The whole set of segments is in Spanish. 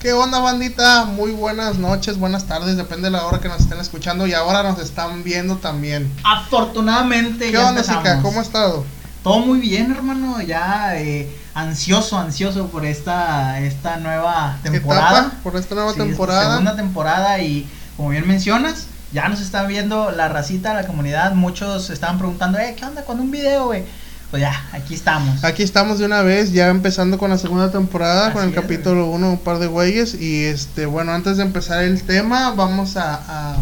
¿Qué onda, bandita? Muy buenas noches, buenas tardes, depende de la hora que nos estén escuchando y ahora nos están viendo también. Afortunadamente. ¿Qué ya onda. Zika? ¿Cómo has estado? Todo muy bien, hermano. Ya eh, ansioso, ansioso por esta, esta nueva temporada. Etapa por esta nueva Sí, esta temporada. segunda temporada y como bien mencionas, ya nos está viendo la racita, la comunidad. Muchos estaban preguntando, eh, ¿qué onda con un video, güey? Pues ya, aquí estamos. Aquí estamos de una vez, ya empezando con la segunda temporada, Así con el es, capítulo 1, un par de güeyes. Y este, bueno, antes de empezar el tema, vamos a, a,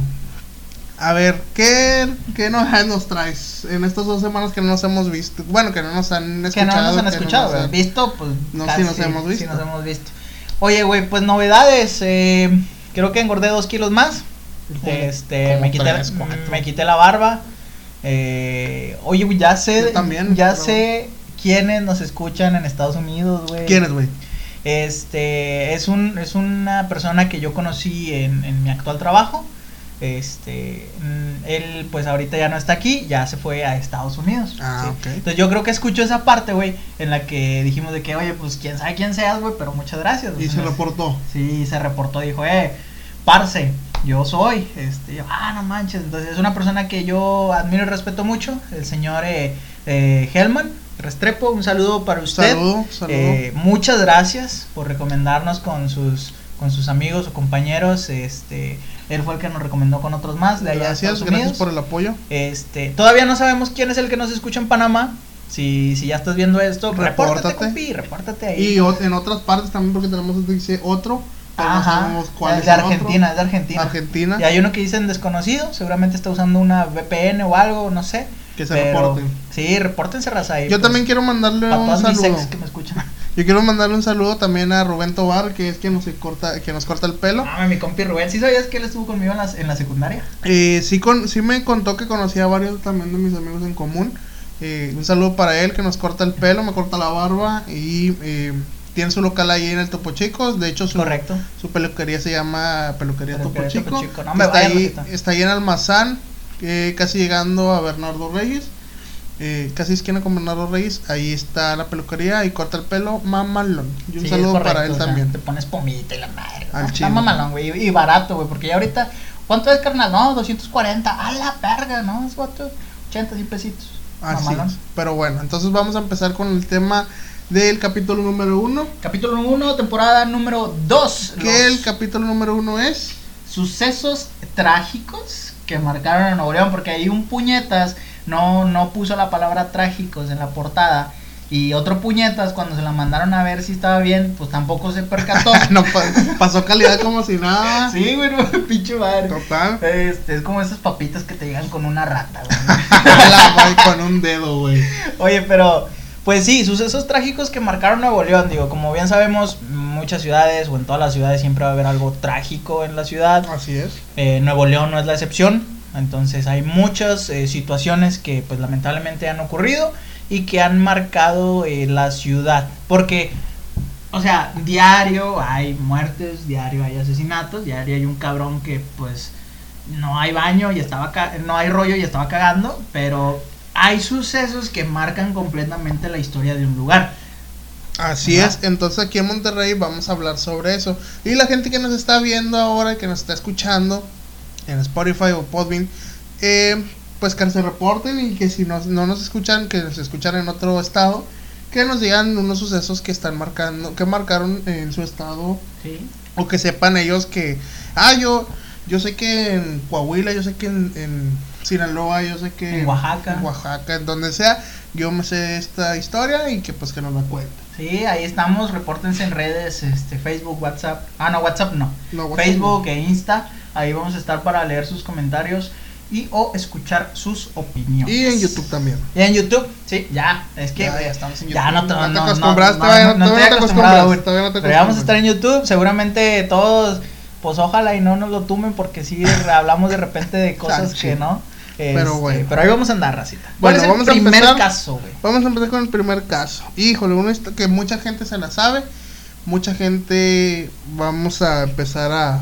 a ver, ¿qué, qué novedades nos traes en estas dos semanas que no nos hemos visto? Bueno, que no nos han que escuchado. no nos han que escuchado, nos han- Visto, pues. No, sí casi, nos hemos visto. Sí nos hemos visto. Oye, güey, pues novedades. eh, creo que engordé dos kilos más. Este, me quité, tres, me quité la barba. Eh, oye, ya sé, Yo también, ya pero- sé quiénes nos escuchan en Estados Unidos, güey. ¿Quién es, güey? Este, es un, es una persona que yo conocí en, en mi actual trabajo. Este, mm, él pues ahorita ya no está aquí, ya se fue a Estados Unidos. Ah, ¿sí? Entonces yo creo que escucho esa parte, güey, en la que dijimos de que, oye, pues quién sabe quién seas, güey, pero muchas gracias. Y se reportó. Sí, se reportó, dijo, eh, parce, yo soy, este, yo, ah, no manches, entonces es una persona que yo admiro y respeto mucho, el señor eh, eh, Hellman Restrepo, un saludo para usted. Saludo, saludo. Eh, muchas gracias por recomendarnos con sus con sus amigos o compañeros, este, él fue el que nos recomendó con otros más de allá gracias, gracias por el apoyo. Este, todavía no sabemos quién es el que nos escucha en Panamá. Si, si ya estás viendo esto, repórtate, Repórtate. compi, repórtate ahí. Y en otras partes también, porque tenemos, dice otro. Pero no Ajá, sabemos cuál es de. Argentina, es de Argentina. Argentina. Y hay uno que dicen desconocido, seguramente está usando una VPN o algo, no sé. Que se pero- reporten. Sí, repórtense raza ahí. Yo pues, también quiero mandarle un mis saludo. ex que me escuchan. Yo quiero mandarle un saludo también a Rubén Tobar, que es quien nos corta, que nos corta el pelo. Ah, mi compi Rubén, ¿sí sabías que él estuvo conmigo en la, en la secundaria? Eh, sí, con, sí me contó que conocía a varios también de mis amigos en común. Eh, un saludo para él que nos corta el pelo, me corta la barba y eh, tiene su local ahí en el Topo Chico. De hecho, su, Correcto. su peluquería se llama Peluquería Topo Chico. Topo Chico. No, está, vaya, ahí, está ahí en Almazán, eh, casi llegando a Bernardo Reyes. Eh, casi esquina con Bernardo Reyes. Ahí está la peluquería y corta el pelo mamalón. Y un Sí, saludo correcto, para él o sea, también. Te pones pomita y la madre. Al ¿no? Está chile. mamalón, güey. Y barato, güey. Porque ya ahorita. ¿Cuánto es, carnal? No, 240. A la verga, ¿no? Es guato. 80, 100 pesitos. Así Mamalón. es. Pero bueno, entonces vamos a empezar con el tema del capítulo número uno. Capítulo 1, temporada número 2. Que el capítulo número uno es. sucesos trágicos que marcaron a Nuevo León, porque ahí un puñetas no, no puso la palabra trágicos en la portada. Y otro puñetas, cuando se la mandaron a ver si estaba bien, pues tampoco se percató. no pa- pasó calidad como si nada. sí, güey, pinche madre. Total. Este, es como esas papitas que te llegan con una rata, güey. Con un dedo, güey. Oye, pero, pues sí, sucesos trágicos que marcaron Nuevo León. Digo, como bien sabemos, muchas ciudades o en todas las ciudades siempre va a haber algo trágico en la ciudad. Así es. Eh, Nuevo León no es la excepción. Entonces hay muchas eh, situaciones que pues lamentablemente han ocurrido y que han marcado eh, la ciudad. Porque, o sea, diario hay muertes, diario hay asesinatos, diario hay un cabrón que pues no hay baño y estaba no hay rollo y estaba cagando, pero hay sucesos que marcan completamente la historia de un lugar. Así Ajá. es. Entonces aquí en Monterrey vamos a hablar sobre eso. Y la gente que nos está viendo ahora, que nos está escuchando en Spotify o Podbean, eh, pues que se reporten y que si nos, no nos escuchan, que nos escuchan en otro estado, que nos digan unos sucesos que están marcando, que marcaron en su estado Sí. o que sepan ellos que, ah, yo, yo sé que en Coahuila, yo sé que en, en Sinaloa, yo sé que En Oaxaca. en Oaxaca, en donde sea, yo me sé esta historia y que pues que nos la cuenten. Sí, ahí estamos, repórtense en redes, este, Facebook, WhatsApp. Ah, no, WhatsApp no. No, WhatsApp Facebook e Insta. Ahí vamos a estar para leer sus comentarios y o escuchar sus opiniones. Y en YouTube también. Y en YouTube, sí, ya, es que Ya, ya estamos en ya YouTube. no te, No te no, no, acostumbras, no, todavía no- no no te acostumbras, todavía no te Pero ya vamos a estar en YouTube, seguramente todos, pues ojalá y no nos lo tumen porque sí hablamos de repente de cosas que no. Pero Este, bueno. Pero ahí vamos a andar, racita. ¿Cuál Bueno, es el vamos a empezar. caso, güey? Vamos a empezar con el primer caso. Híjole, uno que mucha gente se la sabe. Mucha gente vamos a empezar a,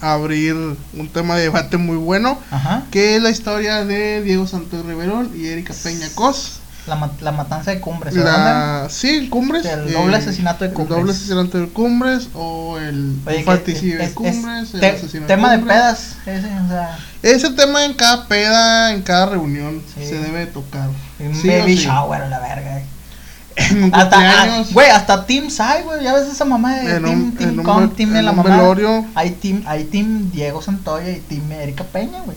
a abrir un tema de debate muy bueno. Ajá. Que es la historia de Diego Santos Riverol y Erika Peña Cos. La, la matanza de Cumbres. La, sí, Cumbres. El doble asesinato de Cumbres. El doble asesinato de Cumbres o el Oye, que- infanticidio es- de es- Cumbres. el te- tema de Cumbres. pedas. Ese, o sea, Ese tema en cada peda, en cada reunión, Sí. se debe de tocar. un Sí baby sí. shower la verga. En un Hasta, ah, güey, hasta Team Sai, güey. Ya ves esa mamá de Team, team Com, ve- Team de la mamá. velorio. Hay team, hay team Diego Santoya y Team Erika Peña, güey.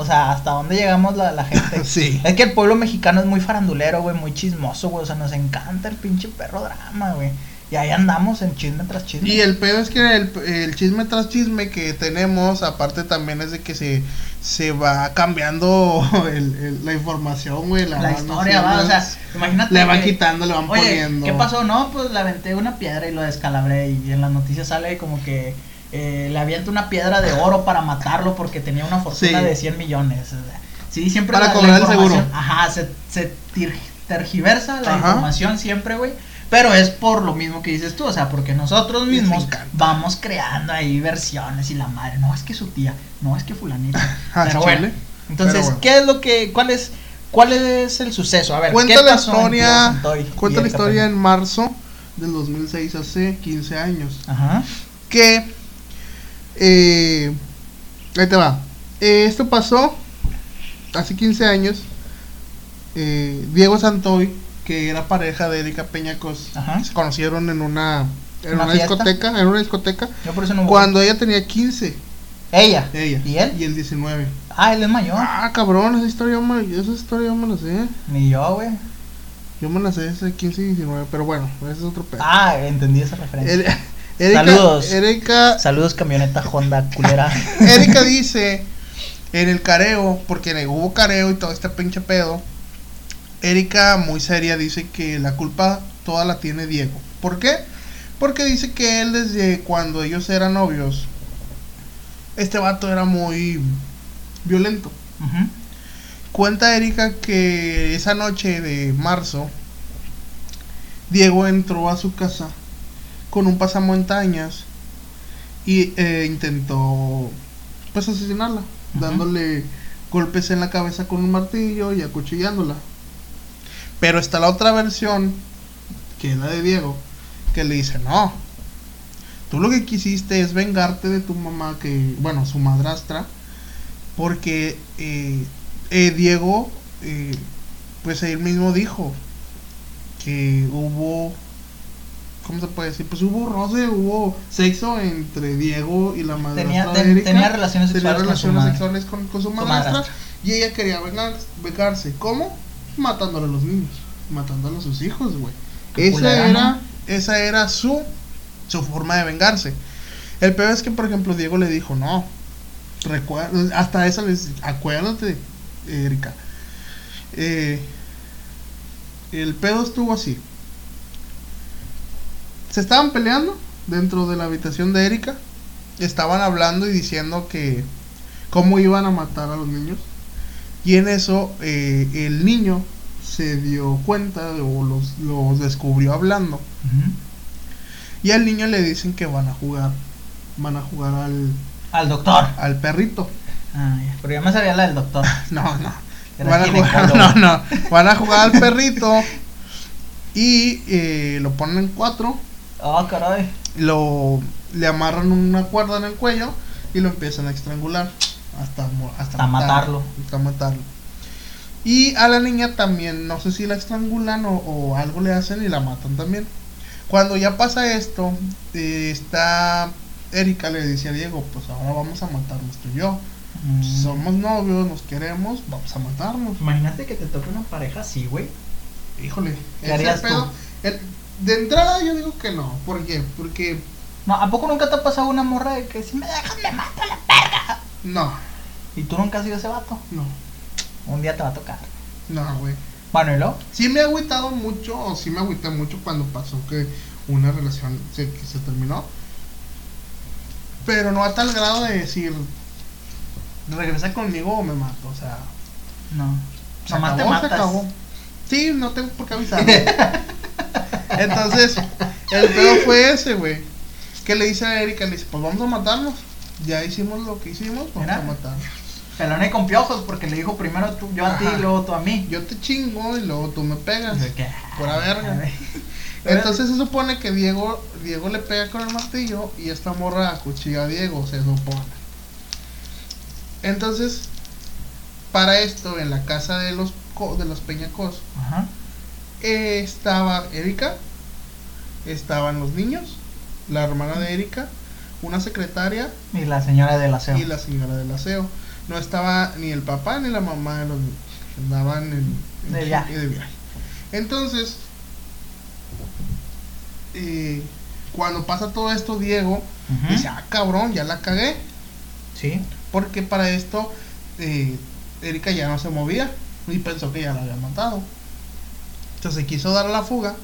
O sea, hasta dónde llegamos la, la gente. Sí. Es que el pueblo mexicano es muy farandulero, güey, muy chismoso, güey. O sea, nos encanta el pinche perro drama, güey. Y ahí andamos en chisme tras chisme. Y el pedo es que el, el chisme tras chisme que tenemos, aparte también es de que se, se va cambiando el, el- la información, güey. la historia, va, o sea, imagínate. le van que- quitando, le van Oye, poniendo. ¿qué pasó? No, pues le aventé una piedra y lo descalabré. Y en las noticias sale como que eh, le avienta una piedra de oro para matarlo porque tenía una fortuna Sí. de 100 millones. sí, siempre Para la, la cobrar el información- seguro. Ajá, se, tergiversa la Ajá. información siempre, güey. Pero es por lo mismo que dices tú, o sea, porque nosotros mismos vamos creando ahí versiones y la madre, no es que su tía, no es que fulanita. Ah, pero bueno, entonces, Pero bueno. ¿qué es lo que, cuál es, cuál es el suceso? A ver, Cuenta ¿qué la pasó en historia, y cuenta la historia en marzo del 2006, hace 15 años. Ajá. que eh, ahí te va Eh, esto pasó hace 15 años eh, Diego Santoy que era pareja de Erika Peñacos Ajá. se conocieron en una en ¿Una discoteca en una discoteca Yo por eso no voy. cuando ella tenía 15 Ella. ella ¿Y él? y el 19 Ah, él es mayor. ah cabrón esa historia yo me, esa historia yo me la sé Ni yo, güey. yo me la sé ese 15 y 19 pero bueno ese es otro pedo Ah, entendí esa referencia. Er- Erika, Saludos. Erika Saludos, camioneta Honda culera. Erika dice en el careo, porque hubo careo y todo este pinche pedo. Erika, muy seria, dice que la culpa toda la tiene Diego. ¿Por qué? Porque dice que él, desde cuando ellos eran novios, este vato era muy violento. Cuenta Erika que esa noche de marzo, Diego entró a su casa con un pasamontañas y eh, intentó pues asesinarla, dándole golpes en la cabeza con un martillo y acuchillándola. Pero está la otra versión, que es la de Diego, que le dice, no, tú lo que quisiste es vengarte de tu mamá, que, bueno, su madrastra, porque eh, eh, Diego, eh, pues él mismo dijo que hubo, ¿cómo se puede decir? Pues hubo roce, hubo sexo entre Diego y la madrastra Tenía, de ten- Erika. tenía relaciones Tenía sexuales con su relaciones madre. sexuales con, con su madrastra, madrastra. y ella quería vengar, vengarse. ¿Cómo? Matándole a los niños, matándole a sus hijos, güey. Esa culera, era, ¿no? esa era su, su forma de vengarse. El peor es que, por ejemplo, Diego le dijo, no, recuerda, hasta eso les acuérdate, Erika. Eh, el pedo estuvo así. Se estaban peleando dentro de la habitación de Erika. Estaban hablando y diciendo que cómo iban a matar a los niños. Y en eso eh, el niño se dio cuenta o los, los descubrió hablando. Y al niño le dicen que van a jugar. Van a jugar al, Al doctor. al perrito. Ah, pero yo me sabía la del doctor. No, no. Era Van a jugar, ginecólogo. no, no. Van a jugar al perrito. Y eh, lo ponen en cuatro. Oh, caray. Lo, le amarran una cuerda en el cuello. Y lo empiezan a estrangular. Hasta, hasta, Hasta matarlo. Hasta matarlo. Y a la niña también, no sé si la estrangulan o, o algo le hacen y la matan también. Cuando ya pasa esto, eh, está Erika le dice a Diego, pues ahora vamos a matarnos tú y yo. Mm. Somos novios, nos queremos, vamos a matarnos. Imagínate que te toque una pareja así, güey. Híjole, ¿Qué ese harías pedo- tú? el- de entrada yo digo que no. ¿Por qué? Porque No, ¿a poco nunca te ha pasado una morra de que si me dejas me mato a la verga? no, Y tú nunca has sido ese vato. no, Un día te va a tocar. no, güey. Bueno, ¿y luego? Sí me ha agüitado mucho, o sí me agüité mucho cuando pasó que una relación se, que se terminó. Pero no a tal grado de decir, regresa conmigo o me mato, o sea, No. se Nomás te acabó, se matas. acabó. Sí, no tengo por qué avisar. Entonces, el pedo fue ese, güey. Que le dice a Erika, le dice, pues vamos a matarnos. Ya hicimos lo que hicimos, vamos Mira. a matar. Pelona y con piojos, porque le dijo primero tú, yo a ti y luego tú a mí. Yo te chingo y luego tú me pegas. Que, Pura verga. Entonces se supone que Diego, Diego le pega con el martillo y esta morra acuchilla a Diego, se supone. Entonces, para esto, en la casa de los de los Peñacos, Ajá. Estaba Erika, estaban los niños, la hermana de Erika, una secretaria Y la señora del aseo. y la señora del aseo. No estaba ni el papá ni la mamá de los niños. Andaban en, en De viaje. de viaje. Entonces, eh, cuando pasa todo esto, Diego dice, ah, cabrón, ya la cagué. Sí. Porque para esto, eh, Erika ya no se movía y pensó que ya la había matado. Entonces quiso dar la fuga.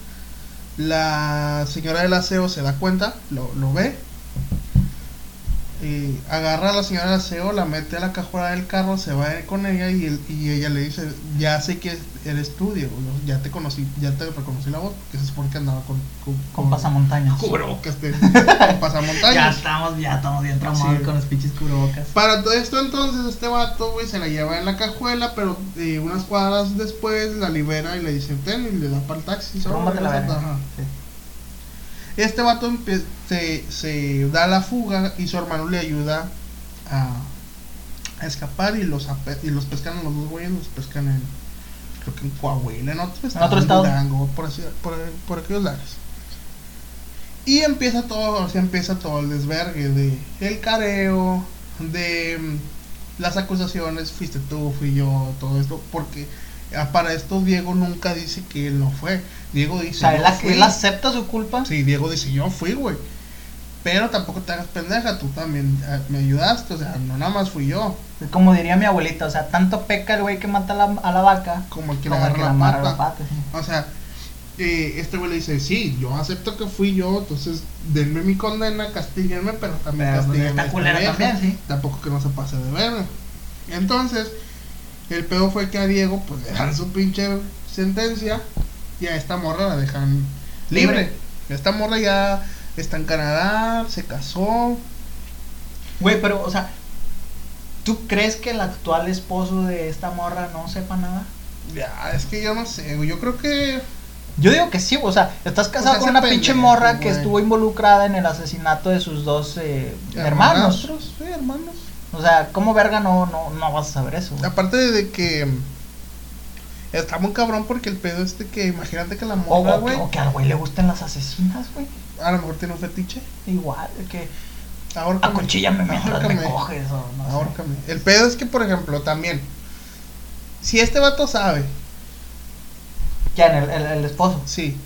La señora del aseo se da cuenta, lo, lo ve. Y agarra a la señora del aseo, la mete a la cajuela del carro, se va con ella y, él- y ella le dice, ya sé que eres tú, ya te conocí, ya te reconocí la voz, porque se supone que andaba con, con, Con pasamontañas. cubrebocas de, con pasamontañas. Ya estamos, ya estamos bien tramados Sí. con los pinches cubrebocas. Para todo esto entonces este vato, güey, se la lleva en la cajuela, pero eh, unas cuadras después la libera y le dice, ten, y le da para el taxi. Rómbate la verga. Ajá. Sí. Este vato se, se da la fuga y su hermano le ayuda a, a escapar y los, y los pescan los dos güeyes, los pescan en, creo que en Coahuila, en otro estado, otro estado. Durango, por, así- por, por aquellos lares. Y empieza todo, o sea, empieza todo el desvergue de el careo, de mm, las acusaciones, fuiste tú, fui yo, todo esto, porque para esto Diego nunca dice que él no fue. Diego O dice, sea, él, acepta su culpa. Sí, Diego dice, yo fui, güey. Pero tampoco te hagas pendeja, tú también eh, me ayudaste, o sea, no nada más fui yo, Como diría mi abuelita, o sea, tanto peca el güey que mata a la, a la vaca como el que le agarra la la pata. la pata. O sea, eh, este güey le dice, sí, yo acepto que fui yo, entonces denme mi condena, castíguenme, pero también Pero, pues, castíguenme. está a esta culera vieja". también, sí. Tampoco que no se pase de verga. Entonces, el pedo fue que a Diego, pues le dan su pinche sentencia y a esta morra la dejan libre. Esta morra ya está en Canadá, se casó. Güey, pero, o sea, ¿tú crees que el actual esposo de esta morra no sepa nada? Ya, es que yo no sé, güey. Yo creo que. Yo digo que sí, o sea, estás casado con una pinche morra que estuvo involucrada en el asesinato de sus dos eh, hermanos. hermanastros, Sí, hermanos. O sea, ¿cómo verga no, no, no vas a saber eso? güey? Aparte de que. Está muy cabrón porque el pedo este que. Imagínate que la morra, o, güey. o que al güey le gusten las asesinas, güey. A lo mejor tiene un fetiche. Igual, que Ahórcame. acuchillame mientras me coges o no sé. Ahórcame. El pedo es que, por ejemplo, también. Si este vato sabe, Ya, en el, el, el esposo. sí.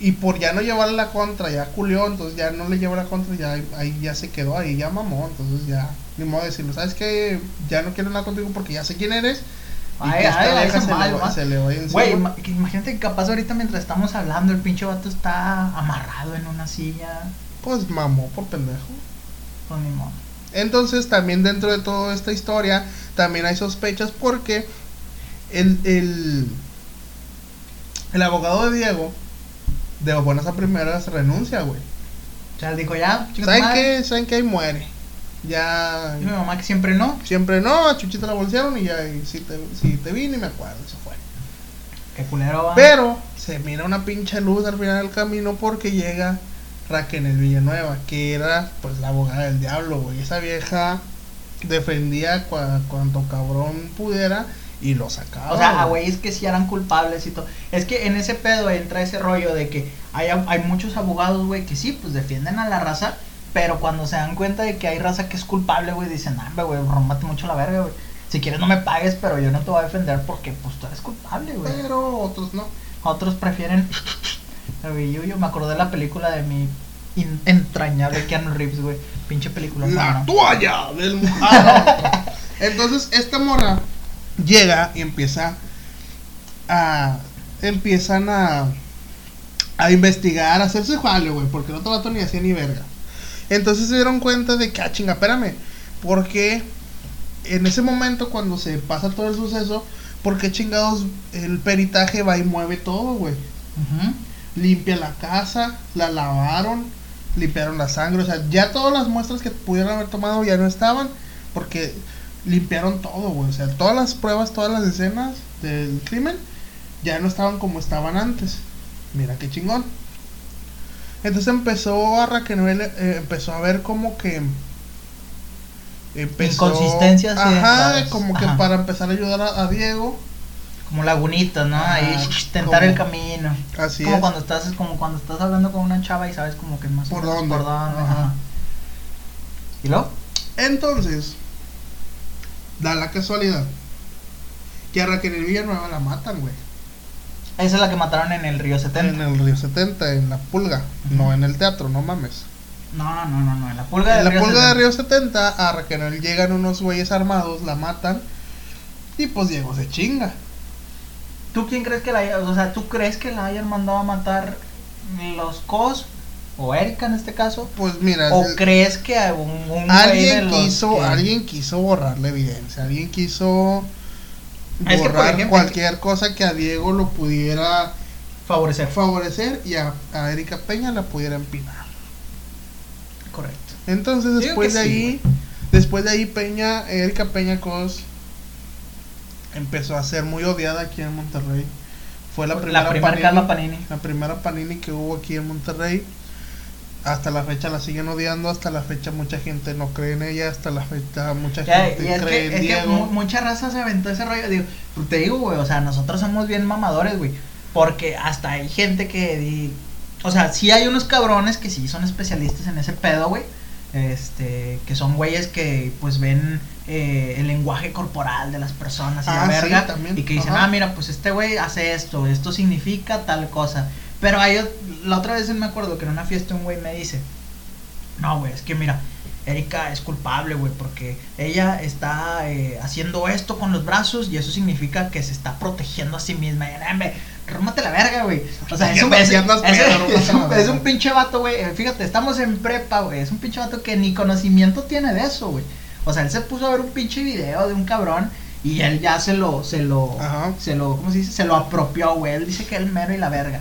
Y por ya no llevarle la contra, ya culió, entonces ya no le lleva la contra, ya ahí ya se quedó, ahí ya mamó, entonces ya, ni modo de decirlo, ¿sabes qué? Ya no quiero nada contigo porque ya sé quién eres. Y Ay, ay, se mal, le, se le. Güey, imagínate que capaz ahorita mientras estamos hablando el pinche vato está amarrado en una silla. Pues mamó por pendejo. Pues ni modo. Entonces también dentro de toda esta historia también hay sospechas porque el, el, el abogado de Diego de buenas a primeras renuncia, güey. O sea, dijo ya, ¿Saben qué? ¿Saben qué? Ahí muere. Ya Y mi mamá que siempre no. siempre no, a Chuchita la bolsearon y ya y si te, si te vi ni me acuerdo, eso fue. Qué culero va. Pero se mira una pinche luz al final del camino porque llega Raquel Villanueva, que era pues la abogada del diablo, güey. Esa vieja defendía cua- cuanto cabrón pudiera y lo sacaba. O sea, güey. güeyes que sí eran culpables y todo. Es que en ese pedo entra ese rollo de que hay, hay muchos abogados, güey, que sí, pues defienden a la raza, pero cuando se dan cuenta de que hay raza que es culpable, güey, dicen, ah, güey, rómbate mucho la verga, güey. Si quieres no me pagues, pero yo no te voy a defender porque, pues, tú eres culpable, güey. Pero otros no. Otros prefieren... Yo, yo me acordé de la película de mi entrañable Keanu Reeves, güey. Pinche película. La no, no. toalla del mojado. Entonces, esta morra llega y empieza a. Empiezan a. A investigar, a hacerse jale, güey, porque el otro vato ni hacía ni verga. Entonces se dieron cuenta de que, ah, chinga, espérame, porque en ese momento cuando se pasa todo el suceso, ¿por qué chingados el peritaje va y mueve todo, güey? Ujú. limpia la casa, la lavaron, limpiaron la sangre, o sea, ya todas las muestras que pudieron haber tomado ya no estaban, porque limpiaron todo, güey. O sea, todas las pruebas, todas las escenas del crimen ya no estaban como estaban antes. Mira qué chingón. Entonces empezó a Raquel, eh, empezó a ver como que empezó, Inconsistencias. Ajá, como que para empezar a ayudar a, Diego. Como lagunitas, ¿no? Ahí tentar el camino. Así como cuando estás como cuando estás hablando con una chava y sabes como que más por dónde. Por dónde. Ajá. ¿Y luego? Entonces, da la casualidad que a Raquel Villanueva la matan, güey. Esa es la que mataron en el Río 70. En el Río 70, en la pulga, no en el teatro, no mames. No, no, no, no, en la pulga de la pulga de Río 70 a Raquel llegan unos güeyes armados, la matan y pues Diego se chinga. ¿Tú quién crees que la haya, o sea, tú crees que la hayan mandado a matar los Cos o Erika en este caso? Pues mira, o crees que un, alguien quiso, alguien quiso borrar la evidencia, alguien quiso borrar cualquier cosa que a Diego lo pudiera favorecer, favorecer y a, a Erika Peña la pudiera empinar. Correcto. Entonces después de ahí, después de ahí Peña, Erika Peña Cos empezó a ser muy odiada aquí en Monterrey. Fue la primera, Panini, La primera Panini que hubo aquí en Monterrey. Hasta la fecha la siguen odiando, hasta la fecha mucha gente no cree en ella, hasta la fecha mucha gente cree en Diego. mucha raza se aventó ese rollo, digo, pues te digo, güey, o sea, nosotros somos bien mamadores, güey, porque hasta hay gente que o sea, sí hay unos cabrones que sí son especialistas en ese pedo, güey. Este, que son güeyes que pues ven eh, el lenguaje corporal de las personas y la ah, verga. y que dicen, ah, mira, pues este güey hace esto, esto significa tal cosa. Pero hay, la otra vez me acuerdo que en una fiesta un güey me dice, no, güey, es que mira, Erika es culpable, güey, porque ella está eh, haciendo esto con los brazos y eso significa que se está protegiendo a sí misma. Y, rómate la verga, güey. O sea, es un, es, es, un, pinche vato, güey. Eh, fíjate, estamos en prepa, güey. Es un pinche vato que ni conocimiento tiene de eso, güey. O sea, él se puso a ver un pinche video de un cabrón y él ya se lo, se lo, se lo, ¿cómo se dice? Se lo apropió, güey. Él dice que es mero y la verga.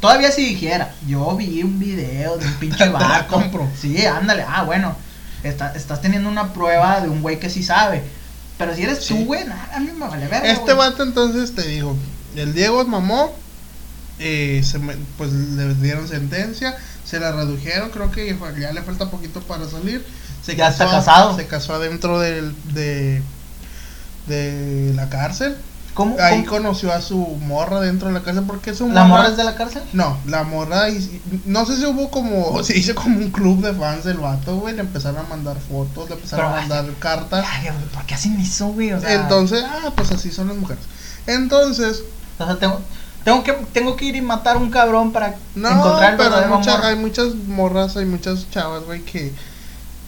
Todavía si dijera, yo vi un video de un pinche vato. compro. Sí, ándale. Ah, bueno. estás teniendo una prueba de un güey que sí sabe. Pero si eres tú, güey, a mí me vale verga. Este vato, entonces te digo, el Diego mamó, eh, se pues le dieron sentencia, se la redujeron, creo que ya le falta poquito para salir. Se ya está casado. Se casó adentro del, de, de la cárcel. ¿Cómo, Ahí conoció a su morra dentro de la cárcel porque es un ¿La morra es de la cárcel? No, la morra no sé si hubo como se hizo como un club de fans del vato, güey, le empezaron a mandar fotos, le empezaron a mandar cartas. ¿por qué hacen eso, güey? O sea, Entonces, ah, pues así son las mujeres. Entonces, o sea, tengo, tengo que tengo que ir y matar a un cabrón para no, encontrar pero hay, hay muchas morras, hay muchas chavas, güey, que,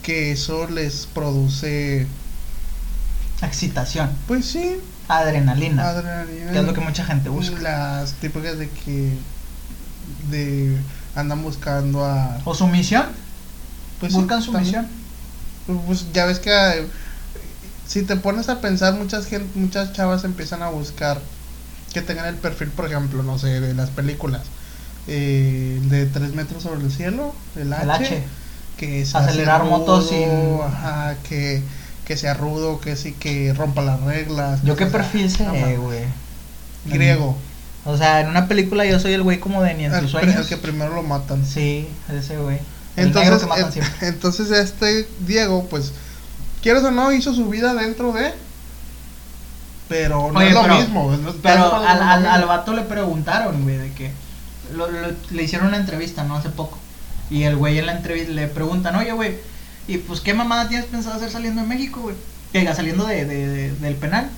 que eso les produce excitación. Pues sí. Adrenalina. Adrenalina. Que es lo que mucha gente busca. Las típicas de que de andan buscando a o sumisión. Pues buscan su sumisión. Pues ya ves que si te pones a pensar muchas gente, muchas chavas empiezan a buscar que tengan el perfil, por ejemplo, no sé, de las películas. Eh, de 3 metros sobre el cielo, el H. Que Acelerar motos sin. Ajá, que, que sea rudo, que sí, que rompa las reglas. ¿Yo qué perfil sé, güey? Griego. O sea, en una película yo soy el güey como de ni en sus sueños. El que primero lo matan. Sí, ese güey. Entonces, entonces este Diego, pues, quieres o no, hizo su vida dentro de pero no es lo mismo. pero al, al, al, vato le preguntaron, güey, de que lo, le hicieron una entrevista, ¿no? Hace poco. Y el güey en la entrevista le preguntan, oye, güey, ¿y pues qué mamada tienes pensado hacer saliendo de México, güey? Que saliendo de, de, del penal.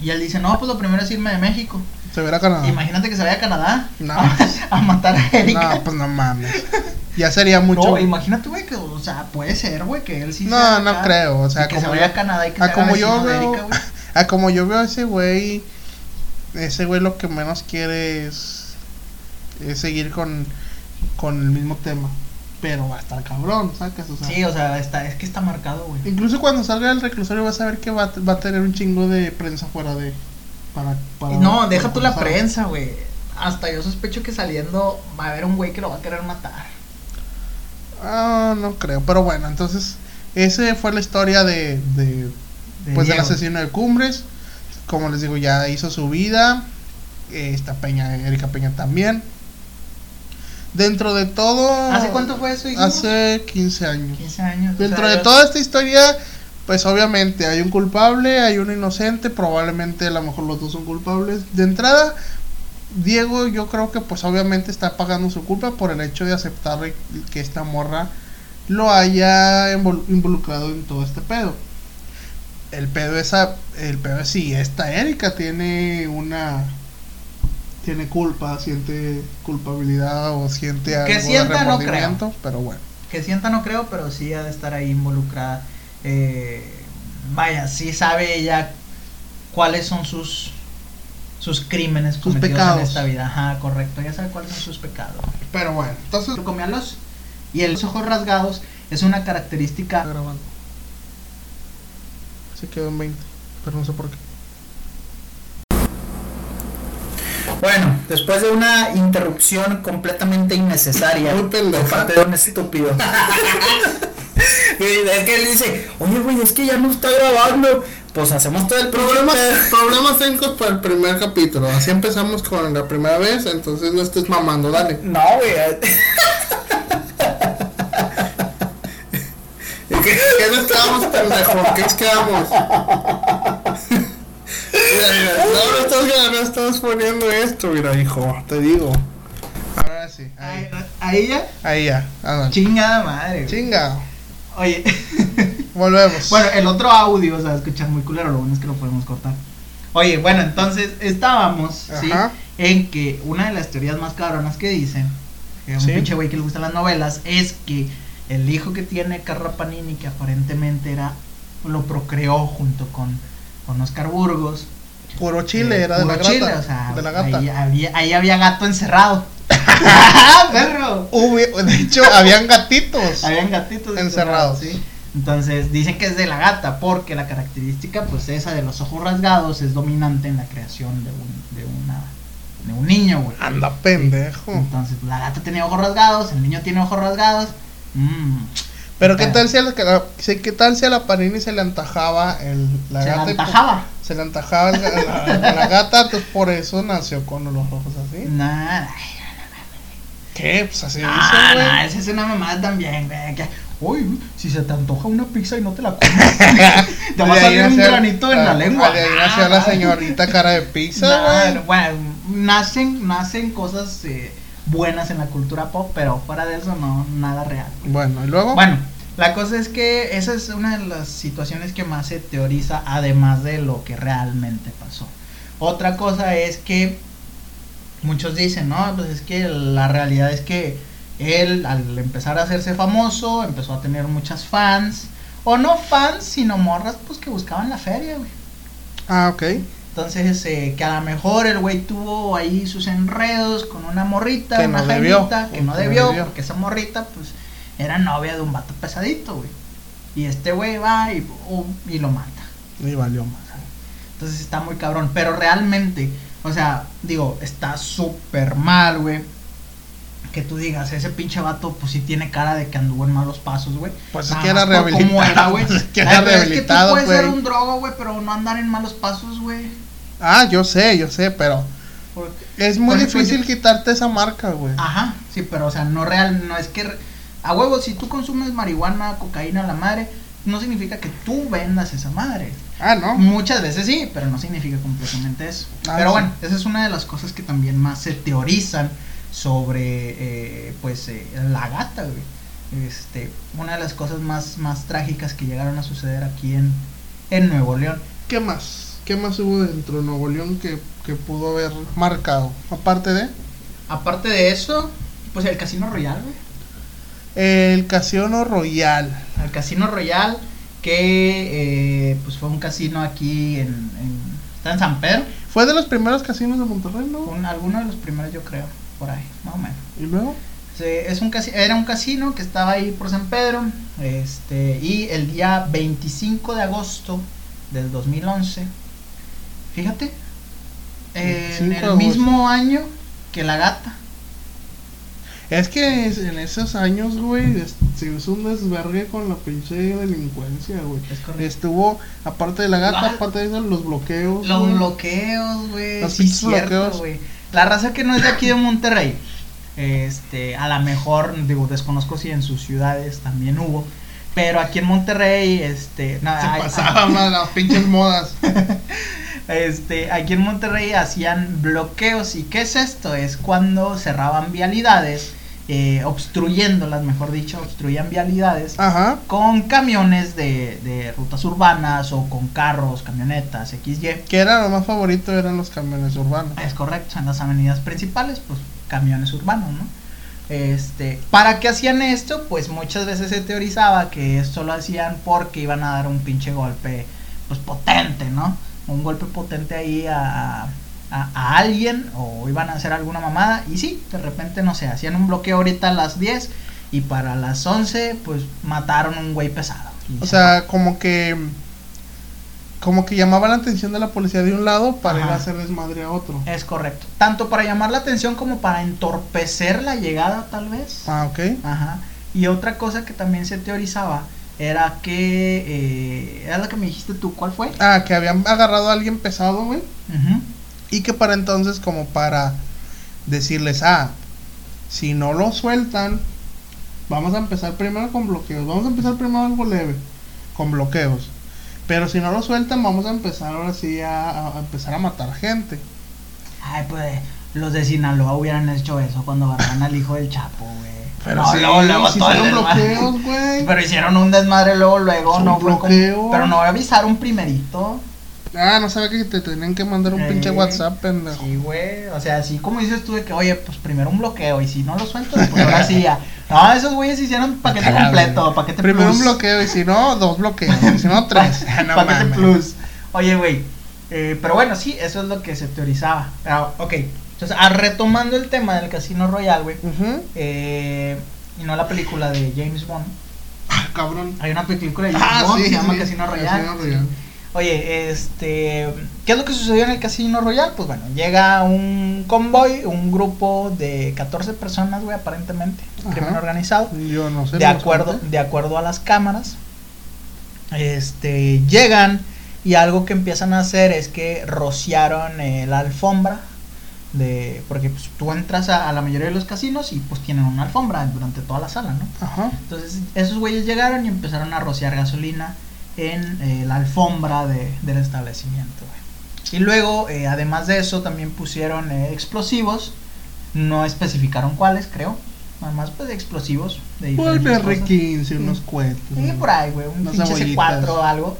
Y él dice, no, pues lo primero es irme de México. Se verá a Canadá. Imagínate que se vaya a Canadá. No. A, matar a Erika. No, pues no mames. Ya sería mucho. No, imagínate, güey, que, o sea, puede ser, güey, que él sí No, no creo. O sea, que se vaya a Canadá y que se como yo veo, Erika, güey. Ah, como yo veo a ese güey, ese güey lo que menos quiere es, es seguir con, con el mismo tema. Pero va a estar cabrón, ¿sabes? O sea, sí, o sea, está, es que está marcado, güey. Incluso cuando salga del reclusorio vas a ver que va, va a tener un chingo de prensa fuera de... Para, para no, deja tú la prensa, güey. Hasta yo sospecho que saliendo va a haber un güey que lo va a querer matar. Ah, no creo. Pero bueno, entonces, esa fue la historia de, de pues del asesino de Cumbres. Como les digo, ya hizo su vida. Esta Peña, Erika Peña también. Dentro de todo. ¿Hace cuánto fue eso? dijimos? Hace 15 años. 15 años. o Dentro sea, de toda esta historia, pues obviamente hay un culpable, hay un inocente, probablemente a lo mejor los dos son culpables. De entrada, Diego yo creo que pues obviamente está pagando su culpa por el hecho de aceptar que esta morra lo haya invol- involucrado en todo este pedo. El pedo es a- el pedo es si esta Erika tiene una tiene culpa, siente culpabilidad o siente algo de sienta, no creo. remordimiento, pero bueno. Que sienta no creo, pero sí ha de estar ahí involucrada. Eh, vaya, sí sabe ella cuáles son sus sus crímenes Sus cometidos pecados. en esta vida. Ajá, correcto. Ya sabe cuáles son sus pecados. Pero bueno, entonces Comía los y el ojos rasgados es una Está característica grabando. Se quedó en 20, pero no sé por qué. Bueno, después de una interrupción completamente innecesaria Muy por parte de un estúpido. Es que él dice, oye, güey, es que ya no está grabando. Pues hacemos todo el programa. problemas técnicos para el primer capítulo. Así empezamos con la primera vez, entonces no estés mamando, dale. No, güey. ¿Qué, qué nos quedamos, pendejo? ¿Qué nos quedamos? No, no estás, no estás poniendo esto, mira, hijo, te digo. Ahora sí, ahí, A ella, ahí ya, ándale. chingada madre. güey. Chinga, Oye, volvemos. bueno, el otro audio, o sea, escuchar muy culero, lo bueno es que lo podemos cortar. Oye, bueno, entonces estábamos, ¿sí? En que una de las teorías más cabronas que dicen, que a un Sí. pinche güey que le gustan las novelas, es que el hijo que tiene Carla Panini, que aparentemente era, lo procreó junto con, con Oscar Burgos. Puro chile, eh, era de la gata. chile, o sea, de la gata. Ahí había, ahí había gato encerrado. ¡Perro! De hecho, habían gatitos. Habían gatitos Encerrados. sí. Entonces dicen que es de la gata porque la característica pues esa de los ojos rasgados es dominante en la creación de un, de una de un niño, güey. Anda pendejo. Entonces la gata tenía ojos rasgados, el niño tiene ojos rasgados. Mm, Pero qué tal si a la, qué tal si a la Panini se le antajaba el, la se y- antajaba. Se le antajaba la, la- la gata, entonces por eso nació con los ojos así. Nada. ¿Qué? Pues así Ah, güey. no, esa es una mamada también, güey. que, Uy, si se te antoja una pizza y no te la comes, te va a salir un granito en la lengua. De ahí nació la señorita cara de pizza, güey. bueno, nacen, nacen cosas eh, buenas en la cultura pop, pero fuera de eso no, nada real. Bueno, y luego. Bueno, la cosa es que esa es una de las situaciones que más se teoriza, además de lo que realmente pasó. Otra cosa es que muchos dicen, no, pues es que la realidad es que él al empezar a hacerse famoso, empezó a tener muchas fans, o no fans, sino morras, pues que buscaban la feria, güey. Ah, ok. Entonces, eh, que a lo mejor el güey tuvo ahí sus enredos con una morrita, Que una no debió, que no debió. porque esa morrita, pues, era novia de un vato pesadito, güey. Y este güey va y, oh, y lo mata. Y valió más. Entonces está muy cabrón. Pero realmente, o sea, digo, está súper mal, güey. Que tú digas, ese pinche vato, pues sí tiene cara de que anduvo en malos pasos, güey. Pues es Nada que era rehabilitado, era, güey. pues es que era rehabilitado, Es que tú puedes ser güey. un drogo, güey, pero no andar en malos pasos, güey. Ah, yo sé, yo sé, pero Porque- es muy difícil quitarte esa marca, güey. Ajá, sí, pero o sea, no real, no es que a huevo, si tú consumes marihuana, cocaína, la madre, no significa que tú vendas esa madre. Ah, no. Muchas veces sí, pero no significa completamente eso. Ah, pero sí. bueno, esa es una de las cosas que también más se teorizan sobre, eh, pues, eh, la gata, güey. Este, una de las cosas más, más trágicas que llegaron a suceder aquí en, en Nuevo León. ¿Qué más? ¿Qué más hubo dentro de Nuevo León que, que pudo haber marcado? Aparte de Aparte de eso, pues el Casino Royal, güey. El Casino Royal. al Casino Royal, que eh, pues fue un casino aquí en, en- está en San Pedro, Fue de los primeros casinos de Monterrey, ¿no? un, alguno de los primeros yo creo, por ahí, más o menos. Y luego, Se- es un era un casino que estaba ahí por San Pedro, este, y el día 25 de agosto del 2011, fíjate, en 25 de el mismo año que la gata. Es que en esos años, güey, es- se hizo un desvergue con la pinche delincuencia, güey. Es. Estuvo, aparte de la gata, Ah. aparte de eso, los bloqueos. Los bloqueos, güey. Los Sí, cierto, bloqueos. güey. La raza que no es de aquí de Monterrey, este, a lo mejor, digo, desconozco si en sus ciudades también hubo, pero aquí en Monterrey, este, nada, Se hay- pasaban las pinches modas. este, aquí en Monterrey hacían bloqueos. ¿Y qué es esto? Es cuando cerraban vialidades, eh, obstruyéndolas, mejor dicho, obstruían vialidades Ajá. con camiones de, de rutas urbanas o con carros, camionetas, XY. Que era lo más favorito, eran los camiones urbanos. Es correcto, en las avenidas principales, pues camiones urbanos, ¿no? Este, ¿para qué hacían esto? Pues muchas veces se teorizaba que esto lo hacían porque iban a dar un pinche golpe, pues potente, ¿no? Un golpe potente ahí a, a, a alguien o iban a hacer alguna mamada y sí, de repente, no sé, hacían un bloqueo ahorita a las 10 y para las 11, pues mataron un güey pesado. O se sea, como que. Como que llamaba la atención de la policía de un lado para ir a hacer desmadre a otro. Es correcto. Tanto para llamar la atención como para entorpecer la llegada, tal vez. Ah, ok. Ajá. Y otra cosa que también se teorizaba era que. Eh, era la que me dijiste tú, ¿cuál fue? Ah, que habían agarrado a alguien pesado, güey. Ujú. Y que para entonces, como para decirles, ah, si no lo sueltan, vamos a empezar primero con bloqueos. Vamos a empezar primero algo leve, con bloqueos. Pero si no lo sueltan, vamos a empezar ahora sí a, empezar a matar gente. Ay, pues los de Sinaloa hubieran hecho eso cuando agarraron al hijo del Chapo, güey. Pero No, sí, luego, luego sí todo el hicieron bloqueos, güey. Pero hicieron un desmadre luego, luego, no fue como- bloqueo. Pero no avisaron primerito. Ah, no sabía que te tenían que mandar un Eh, pinche WhatsApp, pendejo. Sí, güey. O sea, así como dices tú de que, oye, pues primero un bloqueo y si no lo sueltas, pues ahora sí ya. No, esos güeyes hicieron paquete completo, paquete Primero plus. un bloqueo y si no, dos bloqueos. Y si no, tres. Ah, no paquete mames. plus. Oye, güey. eh, pero bueno, sí, eso es lo que se teorizaba. Pero, ok. Entonces, ah, retomando el tema del Casino Royale, güey. Eh, y no la película de James Bond. Ah, cabrón. Hay una película de James Ah, Bond sí, que se llama sí, Casino Royale. Casino Royale. Oye, este, ¿qué es lo que sucedió en el Casino Royal? Pues bueno, llega un convoy, un grupo de 14 personas, güey, aparentemente, Ajá. crimen organizado, Yo no sé. de acuerdo, de acuerdo a las cámaras. Este, llegan y algo que empiezan a hacer es que rociaron eh, la alfombra de porque pues, tú entras a, a la mayoría de los casinos y pues tienen una alfombra durante toda la sala, ¿no? Ajá. Entonces esos güeyes llegaron y empezaron a rociar gasolina en eh, la alfombra de- del establecimiento. güey. Y luego, eh, además de eso, también pusieron eh, explosivos. No especificaron cuáles, creo. Nada más pues explosivos. De Un diferentes cosas. R15, unos cohetes. Sí, por ahí, güey. Un Unas pinche cebollitas. C4 o algo.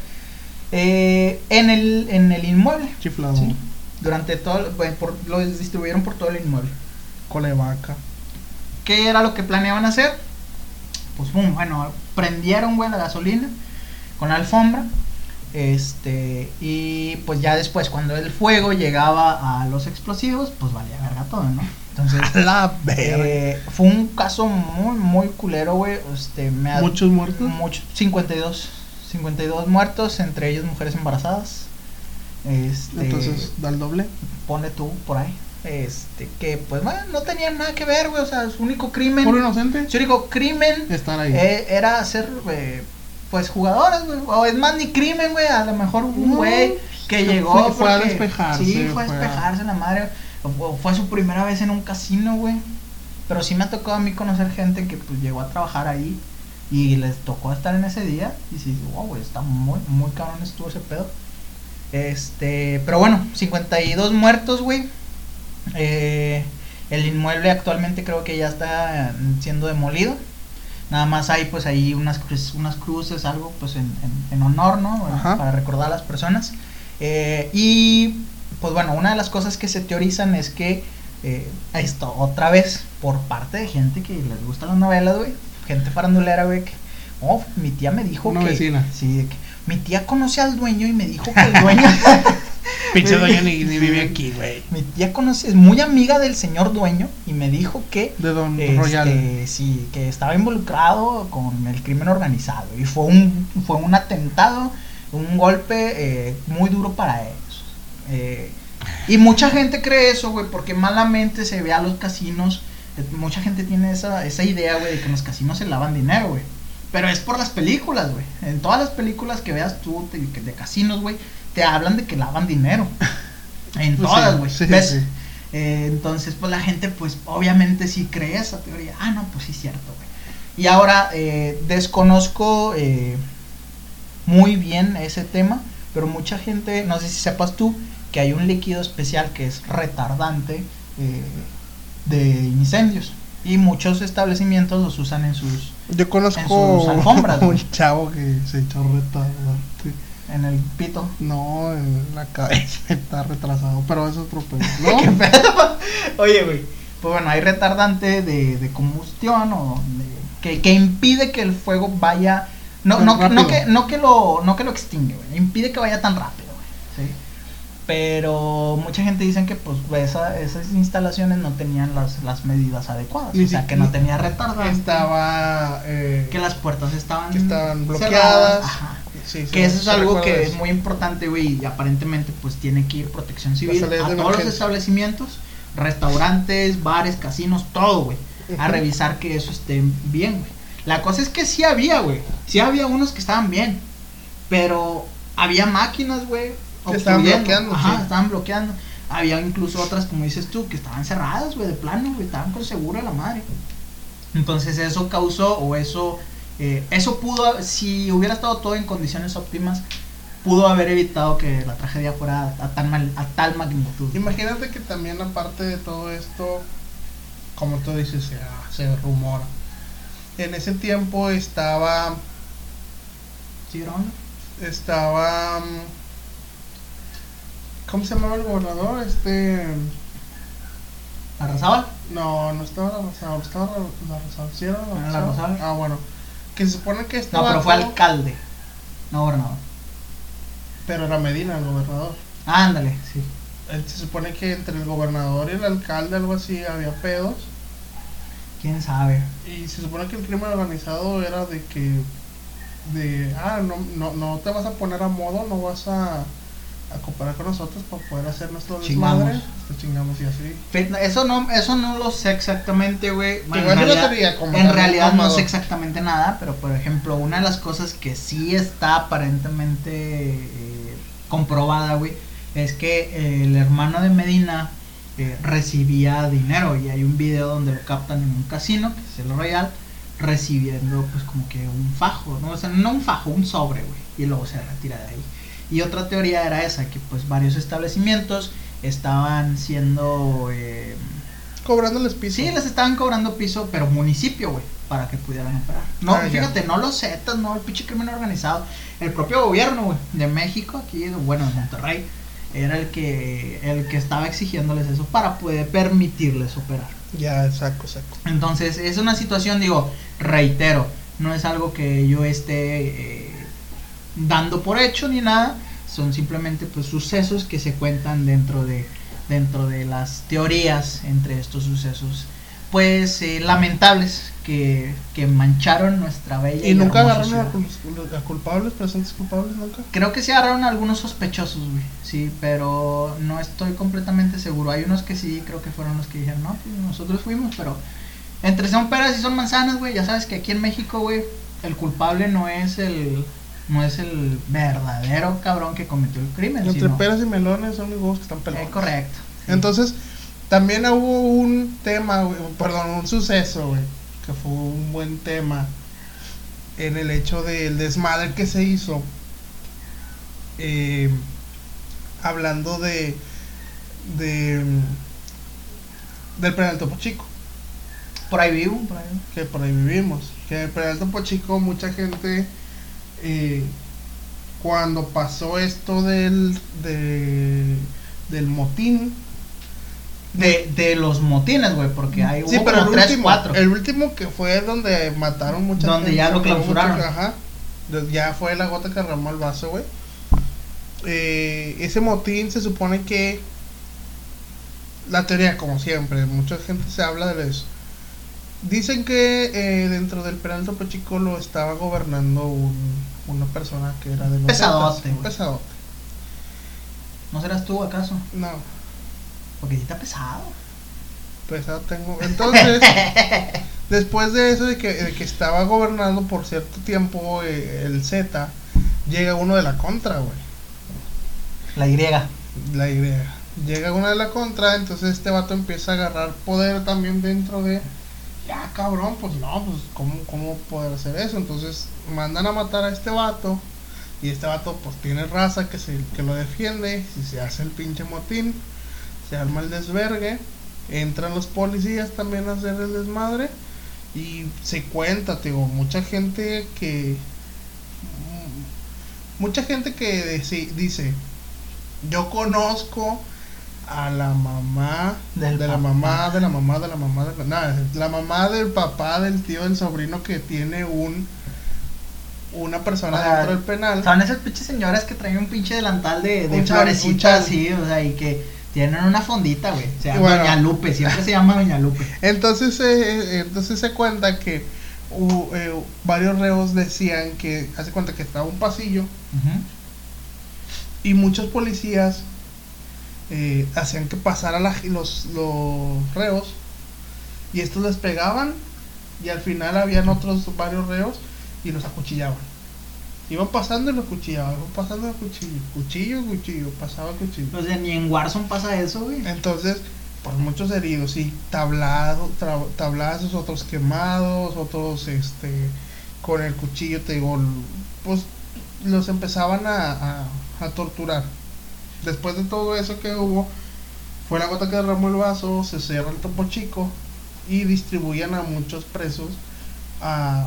Eh, en, el, en el inmueble. Chiflado. Sí. Durante todo, bueno, por- lo distribuyeron por todo el inmueble. Cola de vaca. ¿Qué era lo que planeaban hacer? Pues boom, bueno, prendieron, güey, la gasolina con la alfombra. Este, y pues ya después, cuando el fuego llegaba a los explosivos, pues valía verga todo, ¿no? Entonces, la verga. eh, fue un caso muy, muy culero, güey. Este, me ha- Muchos muertos. mucho- 52, 52 muertos, entre ellos mujeres embarazadas. Este, Entonces, da el doble. pone tú por ahí. Este, que pues bueno, no tenían nada que ver, güey. O sea, su único crimen. Puro inocente. Su único crimen Estar ahí. eh, era ser, eh, pues, jugadores, güey. O es más, ni crimen, güey. A lo mejor un No, güey que se llegó. fue- fue a despejarse, Sí, fue a fue a- despejarse la madre. O fue- fue su primera vez en un casino, güey. Pero sí me ha tocado a mí conocer gente que pues llegó a trabajar ahí y les tocó estar en ese día. Y sí, wow, güey, está muy, muy cabrón estuvo ese pedo. Este, pero bueno, 52 muertos, güey. Eh, el inmueble actualmente creo que ya está mm, siendo demolido. Nada más hay pues ahí unas, unas cruces, algo pues en, en- en honor, ¿no? Para recordar a las personas. Eh, y pues bueno, una de las cosas que se teorizan es que eh, esto otra vez por parte de gente que les gustan las novelas, güey. Gente farandulera, güey. Que, oh, mi tía me dijo Una que... vecina. Sí, de que mi tía conoce al dueño y me dijo que el dueño... Pinche dueño ni, ni vive aquí, güey. Mi tía conoce, es muy amiga del señor dueño y me dijo que De Don este, Royal. sí, que estaba involucrado con el crimen organizado y fue un fue un atentado, un golpe eh, muy duro para ellos. Eh, y mucha gente cree eso, güey, porque malamente se ve a los casinos Eh, Mucha gente tiene esa, esa idea, güey, de que en los casinos se lavan dinero, güey. Pero es por las películas, güey. En todas las películas que veas tú de, de casinos, güey, te hablan de que lavan dinero. En Pues todas, güey. sí. Eh, entonces, pues la gente, pues obviamente sí cree esa teoría. Ah, no, pues sí es cierto, güey. Y ahora eh, desconozco eh, muy bien ese tema, pero mucha gente, no sé si sepas tú, que hay un líquido especial que es retardante eh, de incendios. Y muchos establecimientos los usan en sus Yo conozco En sus alfombras, un chavo que se echó retardante. En el pito. No, en la cabeza está retrasado, pero es otro pedo. ¿Qué ¿no? pedo? Oye, güey. Pues bueno, hay retardante de, de combustión o de- que, que impide que el fuego vaya. No, no, que- no, que, no, que lo, no que lo extingue, güey. Impide que vaya tan rápido, güey. ¿sí? Pero mucha gente dice que pues esa- esas instalaciones no tenían las, las medidas adecuadas. Ni o sea, que no tenía retardante. Estaba. Eh, Que las puertas estaban, que estaban cerradas, bloqueadas. ajá. Sí, sí, Que eso es algo que eso. es muy importante, güey, y aparentemente pues tiene que ir protección civil a todos los establecimientos, restaurantes, bares, casinos, todo, güey, a revisar que eso esté bien, güey. La cosa es que sí había, güey, sí había unos que estaban bien, pero había máquinas, güey, Que estaban bloqueando, ajá, sí. estaban bloqueando. Había incluso otras, como dices tú, que estaban cerradas, güey, de plano, güey, estaban con seguro de la madre. Entonces eso causó, o eso, eh, eso pudo, si hubiera estado todo en condiciones óptimas, pudo haber evitado que la tragedia fuera a, tan mal- a tal magnitud. Imagínate que también, aparte de todo esto, como tú dices, se, se rumora. En ese tiempo estaba. ¿Sí, grabando? Estaba. mm, ¿Cómo se llamaba el gobernador? Este. ¿Arrasaba? No, no estaba Rosal, estaba Rosal. ¿Sí era. Rosal? Ah, bueno. Que se supone que No, estaba. pero fue alcalde, no gobernador. Pero era Medina el gobernador. Ándale, sí. Él se supone que entre el gobernador y el alcalde, algo así, había pedos. ¿Quién sabe? Y se supone que el crimen organizado era de que. De. Ah, no, no, no te vas a poner a modo, no vas a. A cooperar con nosotros para poder hacer nuestro Chingamos. desmadre. Te chingamos y así. Eso no, eso no lo sé exactamente, güey. En realidad, en realidad no sé exactamente nada, pero por ejemplo, una de las cosas que sí está aparentemente eh, comprobada, güey, es que eh, el hermano de Medina eh, recibía dinero y hay un video donde lo captan en un casino, que es el Royal, recibiendo pues como que un fajo, ¿no? O sea, no un fajo, un sobre, güey, y luego se retira de ahí. Y otra teoría era esa, que pues varios establecimientos estaban siendo... eh, Cobrándoles piso. Sí, les estaban cobrando piso, pero municipio, güey, para que pudieran operar. No, Ah, ya. fíjate, no los Zetas, no el pinche crimen organizado. El propio gobierno, güey, de México, aquí, bueno, de Monterrey, era el que, el que estaba exigiéndoles eso para poder permitirles operar. Ya, saco, saco. Entonces, es una situación, digo, reitero, no es algo que yo esté eh, dando por hecho ni nada, son simplemente pues sucesos que se cuentan dentro de dentro de las teorías entre estos sucesos pues eh, lamentables que, que mancharon nuestra bella ¿Y nunca hermosa agarraron a, ciudad. a culpables, presuntos culpables, nunca? Creo que se agarraron algunos sospechosos, güey. Sí, pero no estoy completamente seguro. Hay unos que sí, creo que fueron los que dijeron, no, pues nosotros fuimos, pero entre son peras y son manzanas, güey. Ya sabes que aquí en México, güey, el culpable no es el no es el verdadero cabrón que cometió el crimen. Entre sino- peras y melones son los huevos que están Eh, pelados. correcto. sí. Entonces, también hubo un tema, perdón, un suceso, güey, que fue un buen tema en el hecho del desmadre que se hizo. eh, hablando de. de. del penal Topo Chico, por ahí vivo, por ahí que por ahí vivimos. Que el penal Topo Chico, mucha gente. Eh, cuando pasó esto del. de, del motín, De, de los motines, güey, porque hay Sí, hubo pero como el tres, último, cuatro. el último que fue donde mataron mucha Donde gente, ya lo clausuraron. Ajá. Ya fue la gota que derramó el vaso, güey. Eh, ese motín se supone que la teoría, como siempre, mucha gente se habla de eso. Dicen que eh, dentro del penal Topo Chico lo estaba gobernando un- una persona que era de los Pesadote, un pesadote. ¿No serás tú acaso? No, Porque sí está pesado. Pesado tengo. Entonces, después de eso, de que, de que estaba gobernando por cierto tiempo eh, el Z, llega uno de la contra, güey. La Y. La idea. Llega uno de la contra, entonces este vato empieza a agarrar poder también dentro de. Ya, cabrón, pues no, pues ¿cómo, cómo poder hacer eso? Entonces mandan a matar a este vato. Y este vato pues tiene raza que, se, que lo defiende. Si se hace el pinche motín, se arma el desvergue. Entran los policías también a hacer el desmadre. Y se cuenta, te digo, mucha gente que... Mucha gente que dice, yo conozco a la mamá Del de la mamá, de la mamá, de la mamá, de la, nada, la mamá del papá, del tío, del sobrino que tiene un una persona O sea, dentro del penal. Son esas pinches señoras que traen un pinche delantal de, de chal. así, o sea, y que tienen una fondita, güey. Se llama Bueno. Doña Lupe, siempre se llama Doña Lupe. Entonces, eh, entonces se cuenta que eh, varios reos decían que hace cuenta que estaba un pasillo y muchos policías eh, hacían que pasara la, los, los reos y estos les pegaban y al final habían otros varios reos y los acuchillaban. Iban pasando y los cuchillaban, iban pasando el cuchillo, cuchillo, cuchillo, pasaba cuchillo. O sea, ni en Warzone pasa eso, güey. Entonces, pues muchos heridos y tablado, tra- tablazos, otros quemados, otros este con el cuchillo, te digo, pues los empezaban a, a, a torturar. Después de todo eso que hubo, fue la gota que derramó el vaso, se cierra el topo chico y distribuían a muchos presos a,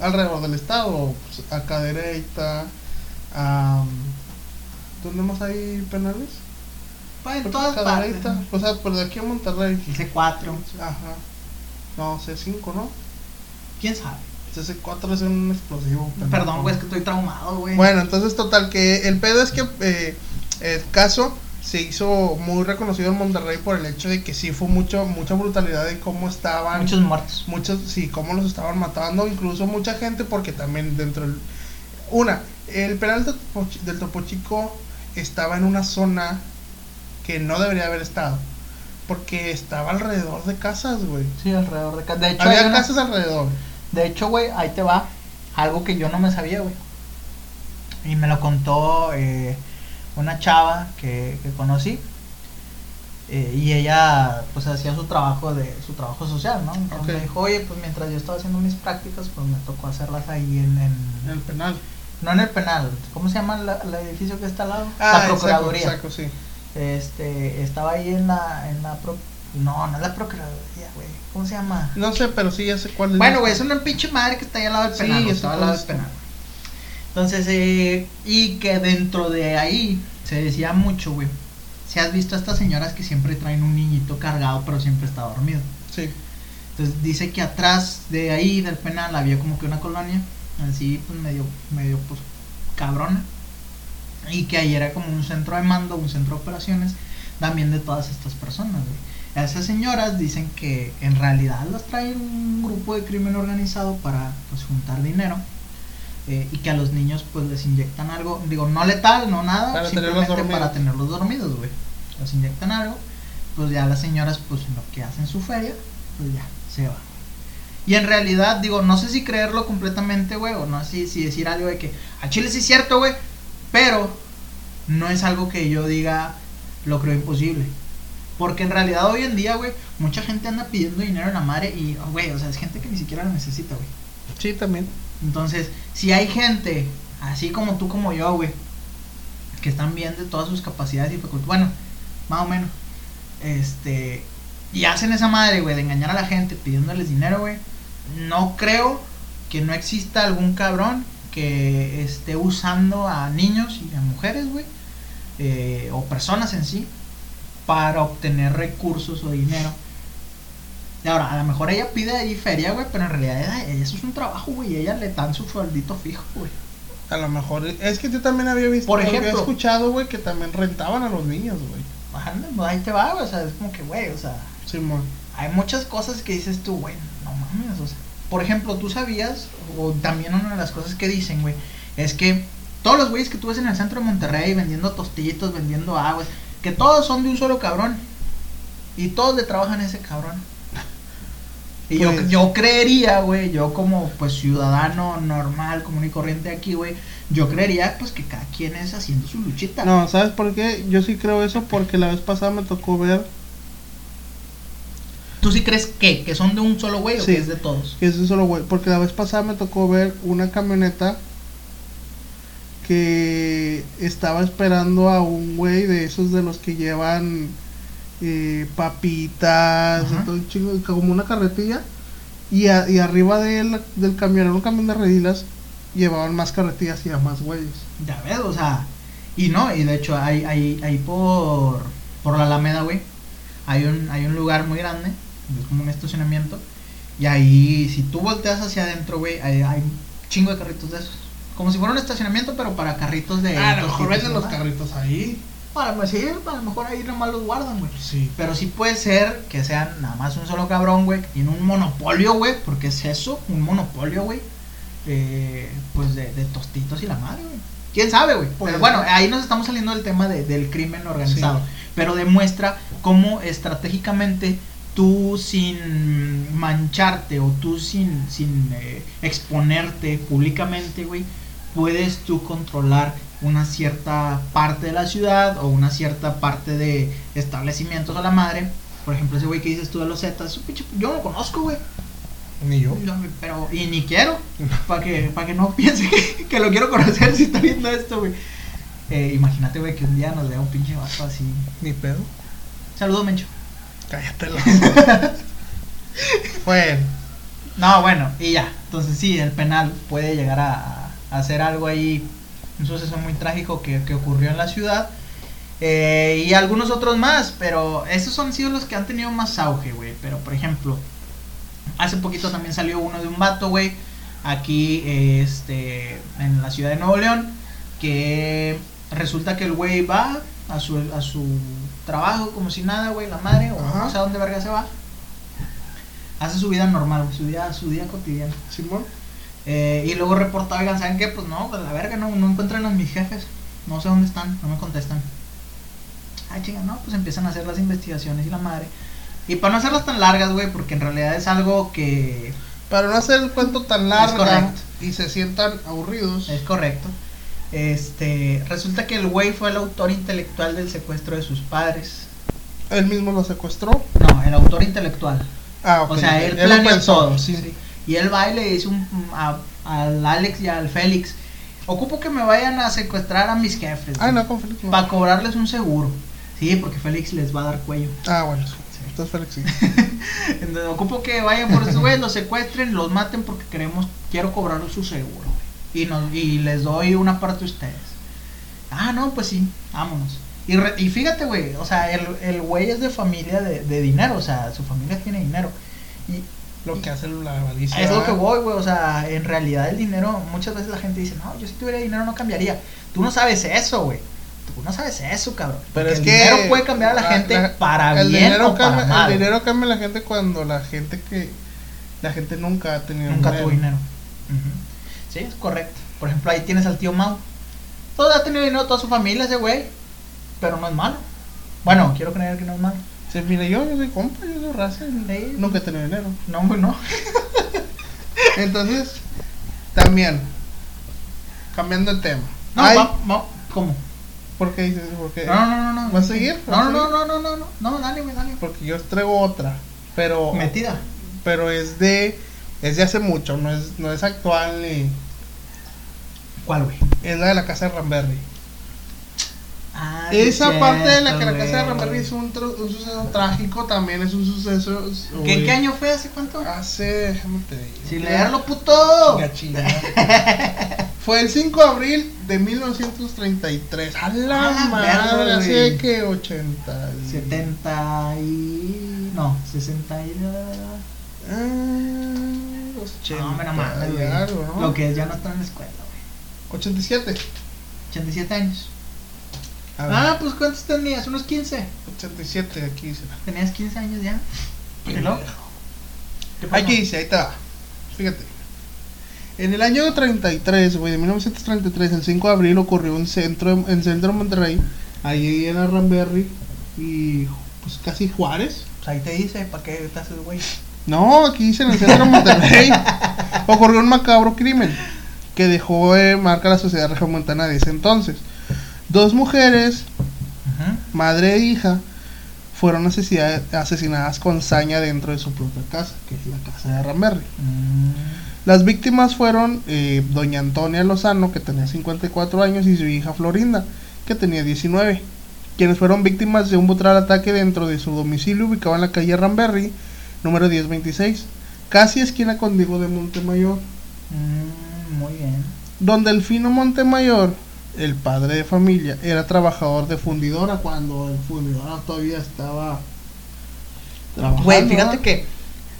alrededor del estado, pues, a Cadereyta, a... ¿Dónde más hay penales? Pa, en todas partes. O sea, pero de aquí a Monterrey. El C4, Ajá. No, C5, ¿no? quién sabe. C4 es un explosivo. Perdón, güey, es que estoy traumado, güey. Bueno, entonces total que el pedo es que eh, el caso se hizo muy reconocido en Monterrey por el hecho de que sí fue mucho mucha brutalidad de cómo estaban Muchos muertos. muchos sí cómo los estaban matando incluso mucha gente porque también dentro del una el penal del Topo, del Topo Chico estaba en una zona que no debería haber estado porque estaba alrededor de casas güey Sí, alrededor de casa. De hecho, había una- casas alrededor De hecho, güey, ahí te va algo que yo no me sabía, güey. Y me lo contó eh, una chava que, que conocí. eh, y ella, pues, hacía su trabajo de su trabajo social, ¿no? Entonces me dijo, oye, pues, mientras yo estaba haciendo mis prácticas, pues, me tocó hacerlas ahí en... en- en el penal no en el penal, ¿cómo se llama la- el edificio que está al lado? Ah, la Procuraduría. exacto, sí Este, estaba ahí en la... En la pro- no, no es la Procuraduría, güey. ¿Cómo se llama? no sé pero sí ya sé cuál es Bueno, güey, es una pinche madre que está ahí al lado del Sí, penal. eso estaba al lado del penal. Entonces, eh, y que dentro de ahí se decía mucho, güey. Si has visto a estas señoras que siempre traen un niñito cargado, pero siempre está dormido. sí Entonces dice que atrás de ahí del penal había como que una colonia, así pues medio, medio pues cabrona. Y que ahí era como un centro de mando, un centro de operaciones, también de todas estas personas, güey. Esas señoras dicen que en realidad las trae un grupo de crimen organizado para pues juntar dinero. Eh, y que a los niños pues les inyectan algo, digo, no letal, no nada, Para simplemente para tenerlos dormidos, güey. Les inyectan algo, pues ya las señoras pues en lo que hacen su feria, pues ya, se va. Y en realidad, digo, no sé si creerlo completamente, güey, o no sé si, si decir algo de que a Chile sí es cierto, güey, pero no es algo que yo diga lo creo imposible. Porque en realidad hoy en día, güey, mucha gente anda pidiendo dinero en la madre y, oh, güey, o sea, es gente que ni siquiera lo necesita, güey. sí también Entonces, si hay gente, así como tú como yo, güey, que están bien de todas sus capacidades y facultades, bueno, más o menos, este, y hacen esa madre, güey, de engañar a la gente pidiéndoles dinero, güey, no creo que no exista algún cabrón que esté usando a niños y a mujeres, güey, eh, o personas en sí, para obtener recursos o dinero. Y ahora, a lo mejor ella pide ahí feria, güey, pero en realidad ella- ella- eso es un trabajo, güey, y ella le dan su sueldito fijo, güey. A lo mejor es que yo también había visto, Por había ejemplo. escuchado, güey, que también rentaban a los niños, güey. Pues ahí te va, güey, o sea, es como que, güey, o sea, Simón. hay muchas cosas que dices tú, güey, no mames, o sea. Por ejemplo, tú sabías, o también una de las cosas que dicen, güey, es que todos los güeyes que tú ves en el centro de Monterrey vendiendo tostitos, vendiendo aguas, que todos son de un solo cabrón. Y todos le trabajan a ese cabrón. Y yo, Pues- yo creería, güey, yo como pues ciudadano normal, común y corriente aquí, güey, yo creería pues que cada quien es haciendo su luchita. No, ¿sabes por qué? Yo sí creo eso porque la vez pasada me tocó ver ¿Tú sí crees que? ¿Que son de un solo güey o Sí. que es de todos? que eso solo güey, porque la vez pasada me tocó ver una camioneta que estaba esperando a un güey de esos de los que llevan eh, papitas, Ajá. y todo un chingo, como una carretilla. Y, a- y arriba de él, del camión, era un camión de redilas, llevaban más carretillas y a más güeyes. Ya ves, o sea, y no, y de hecho hay, hay, hay por, por la Alameda, güey, hay un, hay un lugar muy grande, es como un estacionamiento, y ahí si tú volteas hacia adentro, güey, hay, hay un chingo de carritos de esos. Como si fuera un estacionamiento, pero para carritos de... Ah, a lo mejor venden los carritos ahí. Para, pues, sí, a lo mejor ahí nomás los guardan, güey. Sí. Pero sí puede ser que sean nada más un solo cabrón, güey, que tiene un monopolio, güey, porque es eso, un monopolio, güey, eh, pues de, de tostitos y la madre, güey. ¿Quién sabe, güey? Pues- Pero bueno, ahí nos estamos saliendo del tema de- del crimen organizado, Sí. pero demuestra cómo estratégicamente tú sin mancharte o tú sin, sin eh, exponerte públicamente, güey, puedes tú controlar una cierta parte de la ciudad o una cierta parte de establecimientos a la madre. Por ejemplo, ese güey que dices tú de los Zetas, yo no lo conozco, güey. Ni yo. Yo, pero, y ni quiero, para que, para que no piense que, que lo quiero conocer si está viendo esto, güey. Eh, imagínate, güey, que un día nos vea un pinche vato así. Ni pedo. Saludos, Mencho. Cállate la. bueno. No, bueno, y ya. Entonces sí, el penal puede llegar a, a hacer algo ahí, un suceso muy trágico que, que ocurrió en la ciudad. Eh, y algunos otros más, pero esos han sido los que han tenido más auge, güey. Pero por ejemplo, hace poquito también salió uno de un vato, güey, aquí eh, este, en la ciudad de Nuevo León, que resulta que el güey va a su, a su trabajo como si nada, güey, la madre, o Ajá. no sé a dónde verga se va. Hace su vida normal, su día, su día cotidiano. Simón. Eh, y luego reporta, oigan, ¿saben qué? Pues no, pues la verga, no, no encuentran a mis jefes. No sé dónde están, no me contestan. Ay, chinga, no, pues empiezan a hacer las investigaciones y la madre. Y para no hacerlas tan largas, güey, porque en realidad es algo que Para no hacer el cuento tan largo y se sientan aburridos. es correcto. Este, resulta que el güey fue el autor intelectual del secuestro de sus padres. Él mismo lo secuestró. No, el autor intelectual. Ah, ok. O sea, él planeó pensó, todo. sí. sí. Y él va y le dice un, a- al Alex y al Félix, ocupo que me vayan a secuestrar a mis jefes. Ah, no, con Félix. no. Para cobrarles un seguro. Sí, porque Félix les va a dar cuello. Ah, bueno, sí. Entonces Félix sí. Entonces, ocupo que vayan por esos güeyes, los secuestren, los maten porque queremos, quiero cobrar su seguro. Y, nos, y les doy una parte a ustedes. Ah, no, pues sí, vámonos. Y, re- y fíjate, güey, o sea, el, el güey es de familia de, de dinero, o sea, su familia tiene dinero. Y Lo que hace la avaricia. es lo que voy, güey, o sea, en realidad el dinero, muchas veces la gente dice, no, yo si tuviera dinero no cambiaría. Tú no sabes eso, güey. Tú no sabes eso, cabrón. Pero es el que. dinero puede cambiar a la, gente para el bien dinero o para cambia, mal. El dinero cambia a la gente cuando la gente que. La gente nunca ha tenido Nunca tuvo dinero. Sí, es correcto. Por ejemplo, ahí tienes al tío Mau. Todo ha tenido dinero, toda su familia, ese güey. Pero no es malo. Bueno, quiero creer que no es malo. Sí, mira, yo, yo soy compa, yo soy raza. Sí. Nunca he tenido dinero. No, pues no. Entonces, también. Cambiando el tema. No, Ay, va- va- ¿Cómo? ¿Por qué dices? ¿Por qué? No, no, no, no. ¿Vas a seguir? No, ¿Vas a no, no, seguir? no, no, no, no. No, dale, dale. Porque yo traigo otra. Pero. Metida. Pero es de. Es de hace mucho, no es, no es actual ni. ¿Cuál, güey? Es la de la casa de Ramberry. Ah, Esa es parte de la cierto, que la casa de. Ramberry es un, un suceso trágico, también es un suceso. ¿Qué, ¿Qué año fue? ¿Hace cuánto? Hace, déjame te digo. Sin leerlo, puto. Chinga. Fue el 5 de abril de 1933. A la Ah, madre, verga, hace que 80. y- 70 y... No, 60 y... Ah, los 80. No, pero ¿no? Lo que es ya no está en la escuela, güey. 87. 87 años. Ah, pues ¿cuántos tenías? Unos 15. 87 aquí dice. Tenías 15 años ya. ¿Qué pasó? Aquí dice, ahí está. Fíjate. En el año 33, güey, de 1933, el 5 de abril ocurrió un centro en el centro de Monterrey, ahí en Arranberry y pues casi Juárez. Pues ahí te dice, ¿para qué estás el güey? No, aquí dice en el centro de Monterrey. ocurrió un macabro crimen que dejó de marca la sociedad regiomontana de ese entonces. Dos mujeres, madre e hija, fueron asesina- asesinadas con saña dentro de su propia casa, que es la casa de Ramberry. Mm, Las víctimas fueron eh, doña Antonia Lozano, que tenía 54 años, y su hija Florinda, que tenía 19, quienes fueron víctimas de un brutal ataque dentro de su domicilio ubicado en la calle Ramberry, número 1026, casi esquina con Diego de Montemayor, mm, muy bien. donde el fino Montemayor, el padre de familia, era trabajador de fundidora cuando el fundidora todavía estaba trabajando. Güey, fíjate que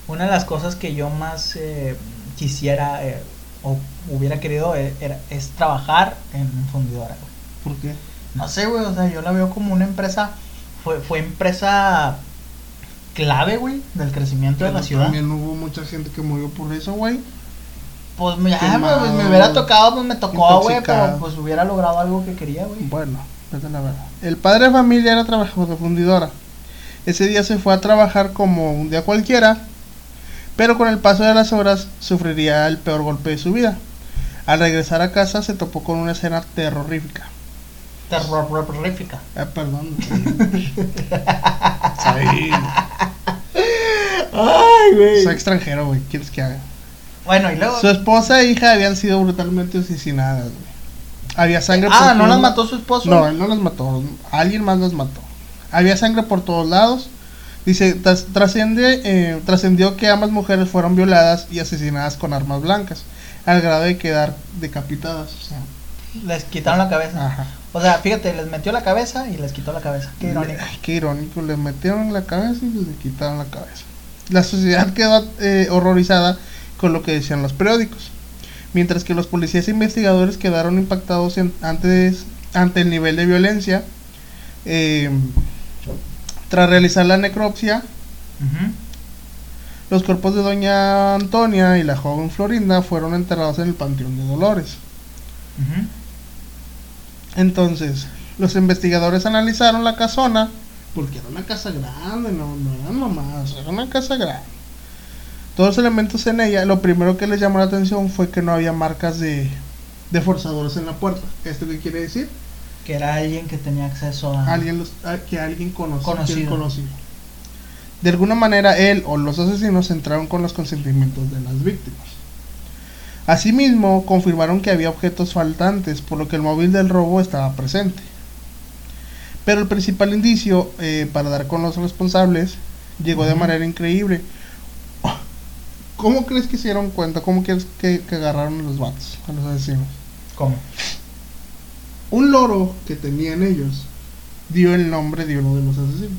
una de las cosas que yo más eh, quisiera eh, o hubiera querido eh, era- es trabajar en fundidora, güey. ¿Por qué? No sé, güey, o sea, yo la veo como una empresa, fue, fue empresa clave, güey, del crecimiento de la ciudad. También hubo mucha gente que murió por eso, güey. Pues ya, güey, pues, me hubiera tocado, pues me tocó, güey, pero pues hubiera logrado algo que quería, güey. Bueno, vete a la verdad. El padre de familia era trabajador de fundidora. Ese día se fue a trabajar como un día cualquiera, pero con el paso de las horas sufriría el peor golpe de su vida. Al regresar a casa se topó con una escena terrorífica. Terrorífica. Ah, perdón. Soy, Ay, güey. soy extranjero, güey. ¿Quieres que haga? Bueno, y luego. Su esposa e hija habían sido brutalmente asesinadas, güey. Había sangre Ah, por ¿no las todos- mató su esposo? No, él no las mató. Alguien más las mató. Había sangre por todos lados. Dice, tras- trasciende, eh, trascendió que ambas mujeres fueron violadas y asesinadas con armas blancas, al grado de quedar decapitadas. O sea, Les quitaron la cabeza. ajá. O sea, fíjate, les metió la cabeza y les quitó la cabeza. Qué irónico. Ay, qué irónico. Le metieron la cabeza y le quitaron la cabeza. La sociedad quedó eh, horrorizada con lo que decían los periódicos. Mientras que los policías e investigadores quedaron impactados en- antes, ante el nivel de violencia. eh, tras realizar la necropsia, los cuerpos de doña Antonia y la joven Florinda fueron enterrados en el Panteón de Dolores. Entonces, los investigadores analizaron la casona, porque era una casa grande, no, no eran mamás, era una casa grande. Todos los elementos en ella, lo primero que les llamó la atención fue que no había marcas de, de forzadores en la puerta. ¿Esto qué quiere decir? Que era alguien que tenía acceso a. Alguien los, a- que alguien conoció, Conocido. conoció. De alguna manera, él o los asesinos entraron con los consentimientos de las víctimas. Asimismo, confirmaron que había objetos faltantes, por lo que el móvil del robo estaba presente. Pero el principal indicio eh, para dar con los responsables llegó de manera increíble. ¿Cómo crees que se dieron cuenta? ¿Cómo crees que, que agarraron a los vatos, a los asesinos? ¿Cómo? Un loro que tenían ellos dio el nombre de uno de los asesinos.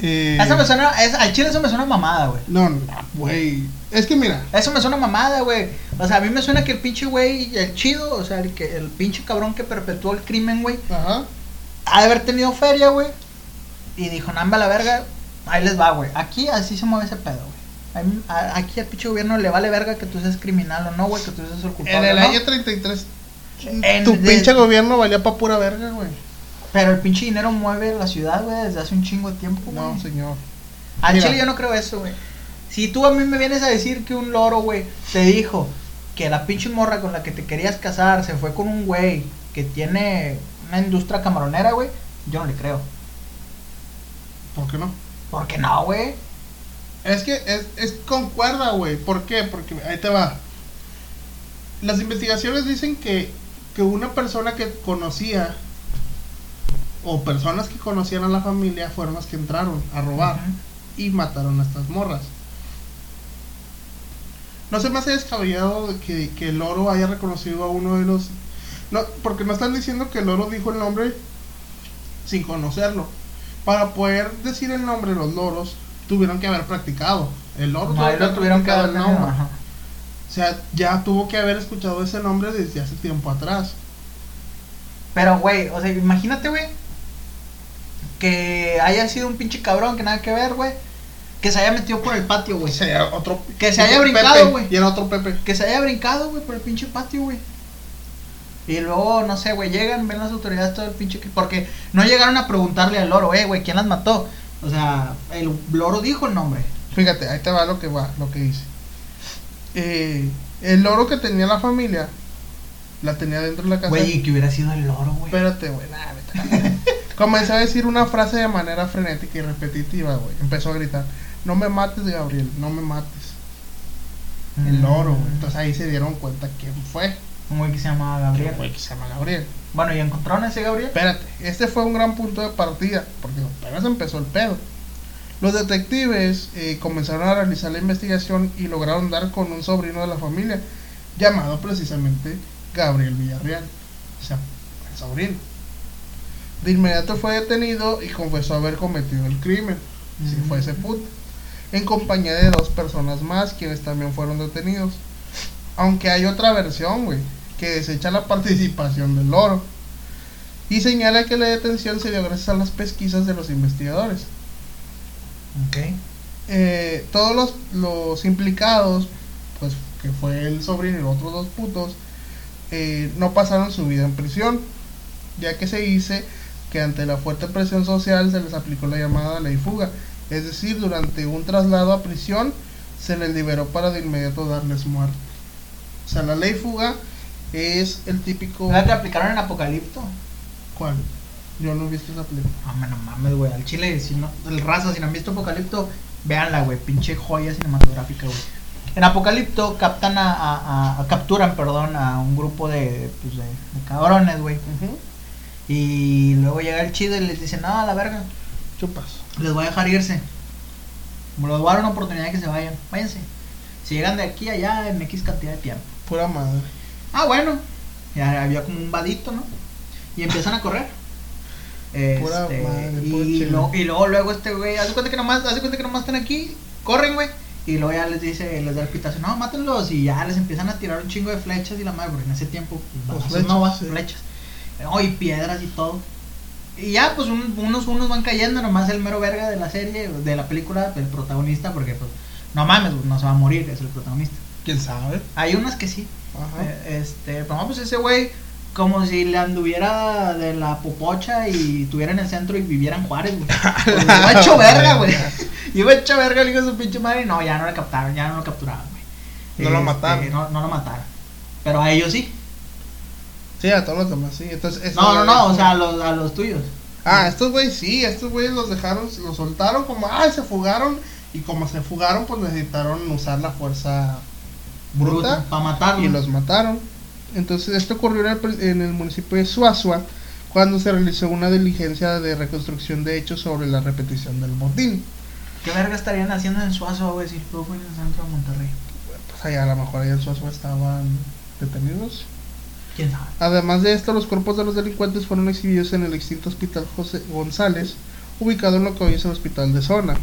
Eh, Eso me suena. Es, al chile eso me suena mamada, güey. No, no, güey. Es que mira, Eso me suena mamada, güey. O sea, a mí me suena que el pinche güey, el chido, o sea, el, que, el pinche cabrón que perpetuó el crimen, güey, ajá. ha de haber tenido feria, güey. Y dijo, namba la verga, ahí les va, güey. Aquí así se mueve ese pedo, güey. A- Aquí al pinche gobierno le vale verga que tú seas criminal o no, güey, que tú seas el culpable. En el ¿no? año 33, En- tu de- pinche gobierno valía pa' pura verga, güey. Pero el pinche dinero mueve la ciudad, güey, desde hace un chingo de tiempo, güey. No, señor. Al Mira. chile yo no creo eso, güey. Si tú a mí me vienes a decir que un loro, güey, te dijo que la pinche morra con la que te querías casar se fue con un güey que tiene una industria camaronera, güey, yo no le creo. ¿Por qué no? ¿Por qué no, güey? Es que es, es concuerda, güey. ¿Por qué? Porque ahí te va. Las investigaciones dicen que, que una persona que conocía o personas que conocían a la familia fueron las que entraron a robar y mataron a estas morras. No se me hace descabellado de que, que el oro haya reconocido a uno de los... No, porque no están diciendo que el oro dijo el nombre sin conocerlo. Para poder decir el nombre de los loros, tuvieron que haber practicado. El loro No, tuvo tuvieron que haber tenido, el ajá. O sea, ya tuvo que haber escuchado ese nombre desde hace tiempo atrás. Pero, güey, o sea, imagínate, güey, que haya sido un pinche cabrón que nada que ver, güey, que se haya metido por el patio, güey. Otro, Que se haya brincado, güey. Y era otro Pepe. Que se haya brincado, güey, por el pinche patio, güey. Y luego, no sé, güey, llegan, ven las autoridades todo el pinche... Porque no llegaron a preguntarle al loro, eh, güey, ¿quién las mató? O sea, el loro dijo el nombre. Fíjate, ahí te va lo que va, lo que dice. Eh, el loro que tenía la familia, la tenía dentro de la casa. Güey, y que hubiera sido el loro, güey. Espérate, güey, nada. Comenzó a decir una frase de manera frenética y repetitiva, güey. Empezó a gritar, no me mates, Gabriel, no me mates. El loro, güey. Entonces ahí se dieron cuenta quién fue. Un güey que se llamaba El Gabriel. güey que se llama Gabriel. Bueno, ¿y encontraron a ese Gabriel? Espérate, este fue un gran punto de partida, porque apenas empezó el pedo. Los detectives eh, comenzaron a realizar la investigación y lograron dar con un sobrino de la familia, llamado precisamente Gabriel Villarreal. O sea, el sobrino. De inmediato fue detenido y confesó haber cometido el crimen. Si fue ese puto. En compañía de dos personas más, quienes también fueron detenidos. Aunque hay otra versión, güey, que desecha la participación del loro. Y señala que la detención se dio gracias a las pesquisas de los investigadores. Eh, todos los, los implicados, pues que fue el sobrino y los otros dos putos, eh, no pasaron su vida en prisión, ya que se dice que ante la fuerte presión social se les aplicó la llamada ley fuga, es decir, durante un traslado a prisión se les liberó para de inmediato darles muerte. O sea, la ley fuga es el típico... ¿La que aplicaron en Apocalipto? ¿Cuál? Yo no he visto esa película. No, no mames, güey. Al chile, si no, el raza, si no han visto Apocalipto, véanla, güey. Pinche joya cinematográfica, güey. En Apocalipto captan a, a- capturan, perdón, a un grupo de, pues, de, de cabrones, güey. Y luego llega el chido y les dice, no, a la verga, Chupas. les voy a dejar irse. Me les voy a dar una oportunidad de que se vayan. Váyanse. Si llegan de aquí a allá en X cantidad de tiempo. Pura madre. Ah, bueno. Ya había como un vadito, ¿no? Y empiezan a correr. Pura Este, madre, y, y luego, luego este güey, hace cuenta que nomás, hace cuenta que nomás están aquí, corren, güey. Y luego ya les dice, les da el pitazo, no, mátenlos. Y ya les empiezan a tirar un chingo de flechas y la madre, porque en ese tiempo, pues, Pues flechas, no, sí. flechas. Oh, y piedras y todo. Y ya, pues un- unos, unos van cayendo, nomás el mero verga de la serie, de la película, el protagonista, porque pues, no mames, no se va a morir, es el protagonista. ¿Quién sabe? Hay unas que sí. Eh, Este, no, pues ese güey, como si le anduviera de la popocha y estuviera en el centro y viviera en Juárez, güey. Pues, iba hecho verga, güey. Iba hecho verga el hijo de su pinche madre y no, ya no lo captaron, ya no lo capturaron, güey. No lo Este, mataron. No, no lo mataron. Pero a ellos sí. Sí, a todos los demás, sí. Entonces, No, no, no, o sea, a los, a los tuyos. Ah, estos güeyes sí, estos güeyes los dejaron, los soltaron como, ah, se fugaron. Y como se fugaron, pues necesitaron usar la fuerza bruta. Para matarlos. y los mataron. Entonces esto ocurrió en el, municipio de Suazua cuando se realizó una diligencia de reconstrucción de hechos sobre la repetición del botín. ¿Qué verga estarían haciendo en Suazo, güey, si fue en el centro de Monterrey? Pues allá a lo mejor allá en Suazua estaban detenidos. ¿Quién sabe? Además de esto, los cuerpos de los delincuentes fueron exhibidos en el extinto hospital José González, ubicado en lo que hoy es el hospital de zona.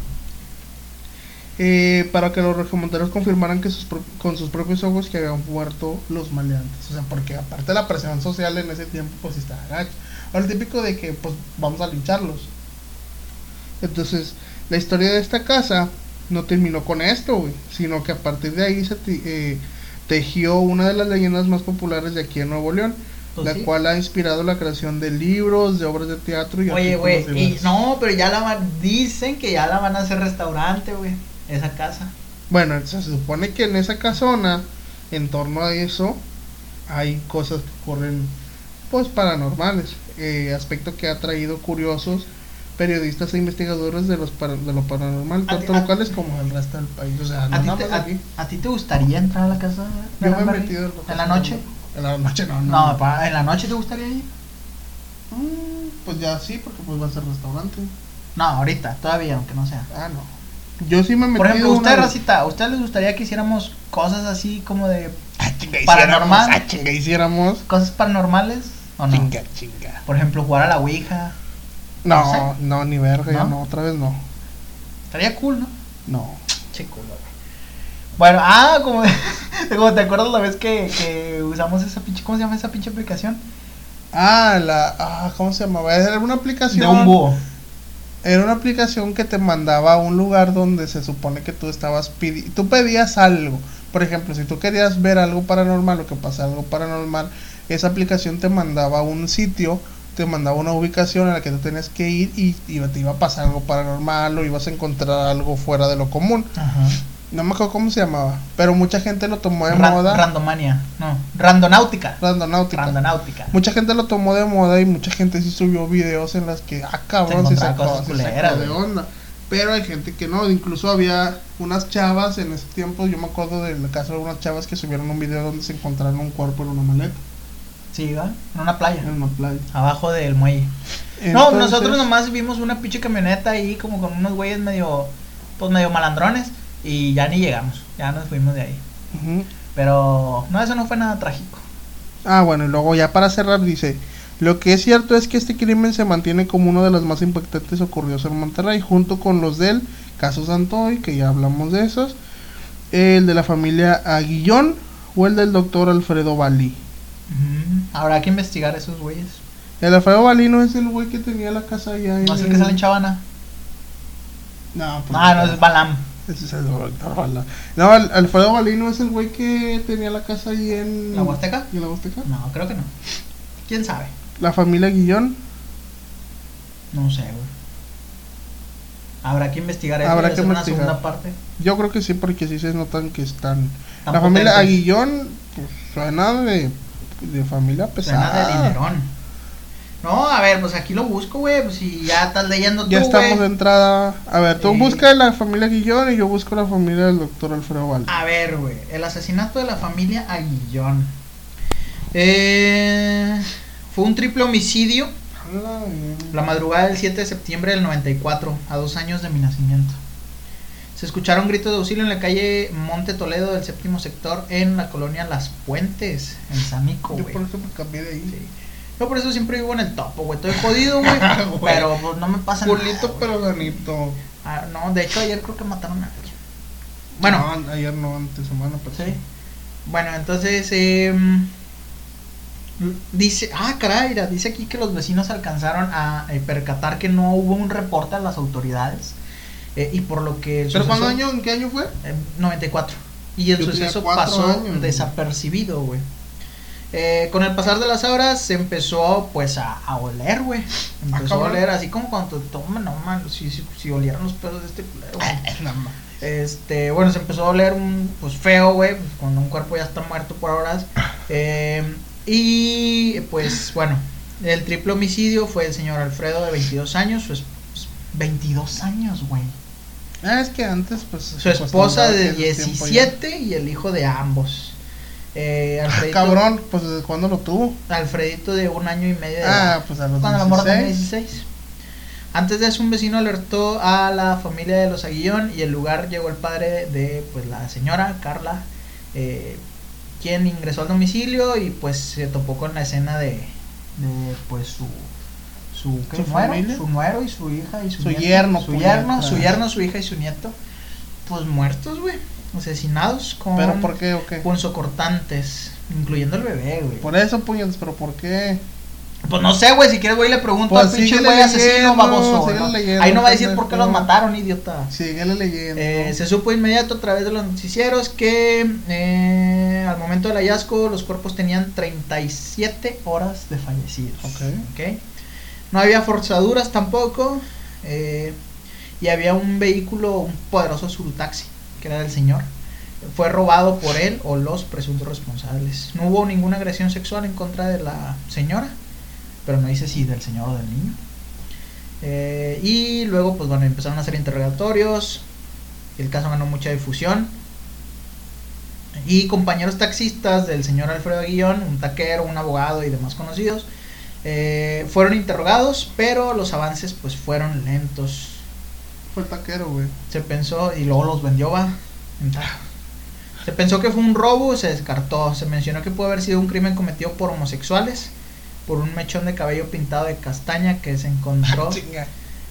Eh, para que los regiomonteros confirmaran que sus pro- con sus propios ojos que habían muerto los maleantes. O sea, porque aparte de la presión social en ese tiempo, pues estaba gacho. Ahora el típico de que pues vamos a lincharlos. Entonces, la historia de esta casa no terminó con esto, güey, sino que a partir de ahí se eh, tejió una de las leyendas más populares de aquí en Nuevo León, Pues la sí. cual ha inspirado la creación de libros, de obras de teatro y Oye, güey, no, pero ya la van, dicen que ya la van a hacer restaurante, güey, esa casa. Bueno, se supone que en esa casona, en torno a eso, hay cosas que ocurren, pues, paranormales. Eh, aspecto que ha traído curiosos periodistas e investigadores de los para- de lo paranormal, tanto a- locales como del resto del país. O sea, no ¿A ti, nada te, más a, aquí. a ti te gustaría entrar a la casa? de Yo me he metido ¿En la noche? En la noche no, No, no. ¿en la noche te gustaría ir? Mm, pues ya sí, porque pues va a ser restaurante. No, ahorita, todavía, aunque no sea. Ah, no. Yo sí me metido Por ejemplo, una usted. Racita, ¿a usted les gustaría que hiciéramos cosas así como de Ah, chinga, Paranormal. ah, chinga, hiciéramos. cosas paranormales? ¿O no? Chinga, chinga. Por ejemplo, jugar a la Ouija. No, No no, ni verga, ya ¿No? no, otra vez no. Estaría cool, ¿no? No. Che güey. Bueno, ah, como, como te acuerdas la vez que, que usamos esa pinche, ¿cómo se llama esa pinche aplicación? Ah, la. Ah, ¿Cómo se llamaba? Era una aplicación. De un búho. Era una aplicación que te mandaba a un lugar donde se supone que tú estabas pidiendo. Tú pedías algo. Por ejemplo, si tú querías ver algo paranormal o que pasa algo paranormal, esa aplicación te mandaba un sitio, te mandaba una ubicación a la que tú tenías que ir y, y te iba a pasar algo paranormal o ibas a encontrar algo fuera de lo común. Ajá. No me acuerdo cómo se llamaba, pero mucha gente lo tomó de Ra- moda. Randomania. No. Randonáutica. Randonáutica. Randonáutica. Mucha gente lo tomó de moda y mucha gente sí subió videos en las que, ah, cabrón, Se se sacó, cosas se sacó de onda. Pero hay gente que no, incluso había unas chavas en ese tiempo, yo me acuerdo del caso de unas chavas que subieron un video donde se encontraron un cuerpo en una maleta, Sí, ¿va? En una playa. en una playa. Abajo del muelle. no, Entonces, nosotros nomás vimos una pinche camioneta ahí como con unos güeyes medio, pues medio malandrones y ya ni llegamos, ya nos fuimos de ahí. Pero no, eso no fue nada trágico. Ah, bueno, y luego ya para cerrar dice, lo que es cierto es que este crimen se mantiene como uno de los más impactantes ocurridos en Monterrey, junto con los del caso Santoy, que ya hablamos de esos, el de la familia Aguillón o el del doctor Alfredo Balí. Ujú. Habrá que investigar esos güeyes. El Alfredo Balí no es el güey que tenía la casa allá en... No sé el que sale en Chavana. No, pues Ah, no, es Balam. Ese es el. No, el Alfredo Balí no es el güey que tenía la casa ahí en... ¿La Huasteca? ¿En la Huasteca? No, creo que no. ¿Quién sabe? La familia Aguillón. No sé, güey. Habrá que investigar eso. Habrá que hacer una investigar. segunda parte. Yo creo que sí, porque sí se notan que están... Tan la familia. Aguillón, pues, suena de, de familia pesada. Suena de dinerón. No, a ver, pues aquí lo busco, güey. Pues si ya estás leyendo tú, Ya estamos de güey. entrada. A ver, tú Eh. busca la familia Aguillón y yo busco la familia del doctor Alfredo Valde. A ver, güey. El asesinato de la familia Aguillón. Eh, fue un triple homicidio la madrugada del 7 de septiembre del 94, a dos años de mi nacimiento. Se escucharon gritos de auxilio en la calle Monte Toledo del séptimo sector en la colonia Las Puentes, en Sanico, Yo güey. por eso me cambié de ahí. Yo por eso siempre vivo en el topo, güey. Estoy jodido, güey. Güey. pero pues, no me pasa nada. Culito güey. pero ganito. Ah, no, de hecho ayer creo que mataron a alguien. Bueno, No, ayer no, antes semana pasada. Sí. Bueno, entonces em, dice, ah, caray, dice aquí que los vecinos alcanzaron a eh, percatar que no hubo un reporte a las autoridades eh, y por lo que ¿Pero cuándo año? ¿En qué año fue? eh, 94 y el Yo suceso pasó años. desapercibido, güey. Eh, con el pasar de las horas se empezó pues a, a oler, güey. Empezó a oler así como cuando te toman, no man, si, si, si olieran los pedos de este culero. Este, bueno, se empezó a oler un, pues feo, güey, pues, cuando un cuerpo ya está muerto por horas. Eh, y pues bueno, el triple homicidio fue el señor Alfredo de 22 años, su es- 22 años, güey. Ah, es que antes, pues. Su esposa de acostumbraba que ese tiempo ya- 17 y el hijo de ambos. Eh, Ah, Alfredito, cabrón, pues ¿desde cuándo lo tuvo? Alfredito de un año y medio de edad. Ah, pues a los Cuando la morra tenía 16. 16. Antes de eso, un vecino alertó a la familia de los Aguillón y el lugar llegó el padre de pues la señora Carla, eh, quien ingresó al domicilio y pues se topó con la escena de, de pues su su. ¿Su nuero, su nuero y su hija y su, Su nieto. yerno, su yerno, su yerno, su hija y su nieto, pues muertos, güey, asesinados con ¿Pero por qué o qué? punzocortantes, incluyendo el bebé, güey. Por eso, puñetas, pero ¿por qué? Pues no sé, güey, si quieres voy y le pregunto Pues al pinche güey asesino baboso. síguele ¿no? leyendo, Ahí no va a decir por qué los mataron, idiota. Síguele leyendo. Eh, se supo inmediato a través de los noticieros que eh, al momento del hallazgo los cuerpos tenían 37 horas de fallecidos. Ok. ¿ok? No había forzaduras tampoco. eh, y había un vehículo, un poderoso surutaxi, que era del señor. Fue robado por él o los presuntos responsables. No hubo ninguna agresión sexual en contra de la señora, pero no dice si del señor o del niño. Eh, y luego, pues bueno, empezaron a hacer interrogatorios. El caso ganó mucha difusión. Y compañeros taxistas del señor Alfredo Aguillón, un taquero, un abogado y demás conocidos, eh, fueron interrogados, pero los avances pues fueron lentos. Fue el taquero, güey. Se pensó, y luego los vendió, va. Se pensó que fue un robo, se descartó. Se mencionó que puede haber sido un crimen cometido por homosexuales, por un mechón de cabello pintado de castaña que se encontró.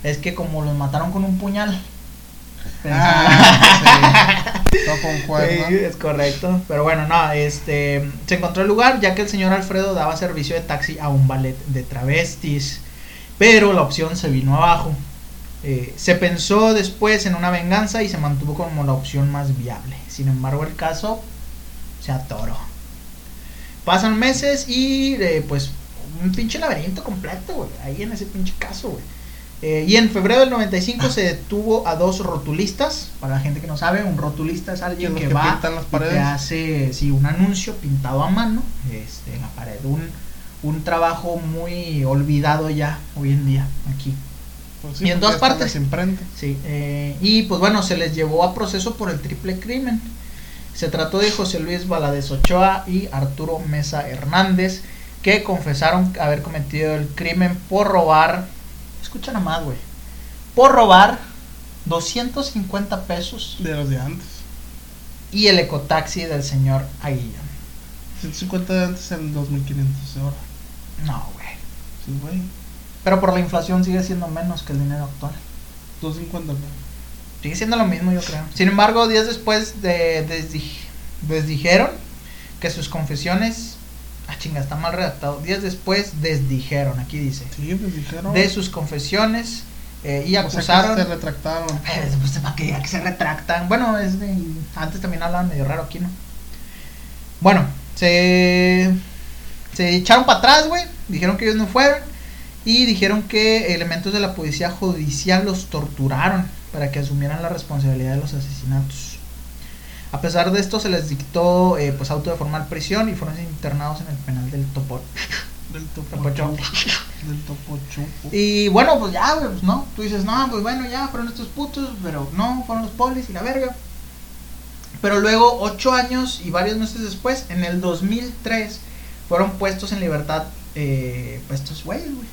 Es que como los mataron con un puñal. Ah, sí. Sí, es correcto. Pero bueno, no, este se encontró el lugar ya que el señor Alfredo daba servicio de taxi a un ballet de travestis. Pero la opción se vino abajo. Eh, se pensó después en una venganza y se mantuvo como la opción más viable. Sin embargo, el caso se atoró. Pasan meses y eh, pues un pinche laberinto completo, güey, ahí en ese pinche caso, güey. Eh, y en febrero del 95 se detuvo a dos rotulistas. Para la gente que no sabe, un rotulista es alguien que, que va las y paredes. te hace sí, un anuncio pintado a mano este, en la pared. Un, un trabajo muy olvidado ya hoy en día aquí. Pues Y en dos partes. Sí, eh, y pues bueno, se les llevó a proceso por el triple crimen. Se trató de José Luis Valadez Ochoa y Arturo Mesa Hernández, que confesaron haber cometido el crimen por robar, escucha nomás, güey, por robar 250 pesos De los de antes. y el ecotaxi del señor Aguillón. 150 de antes en 2500 de ahora. No, güey. Sí, güey. Pero por la inflación sigue siendo menos que el dinero actual. 250 güey. Sigue siendo lo mismo, yo creo. Sin embargo, días después de, desdi- desdijeron que sus confesiones. Ah, chinga, está mal redactado. Días después desdijeron, aquí dice. Sí, pues dijeron. De sus confesiones eh, y O sea, que acusaron. se retractaron. Eh, pues, ¿para qué? ¿A qué se retractan? Bueno, es de, antes también hablaban medio raro aquí, ¿no? Bueno, se, se echaron para atrás, güey. Dijeron que ellos no fueron. Y dijeron que elementos de la policía judicial los torturaron para que asumieran la responsabilidad de los asesinatos. A pesar de esto, se les dictó eh, pues auto de formal prisión y fueron internados en el penal del Topo. Del topo. Chupo. Del topo. Y bueno, pues ya, pues no. Tú dices, no, pues bueno, ya fueron estos putos, pero no, fueron los polis y la verga. Pero luego, ocho años y varios meses después, en el 2003, fueron puestos en libertad, eh, pues estos güeyes, güey.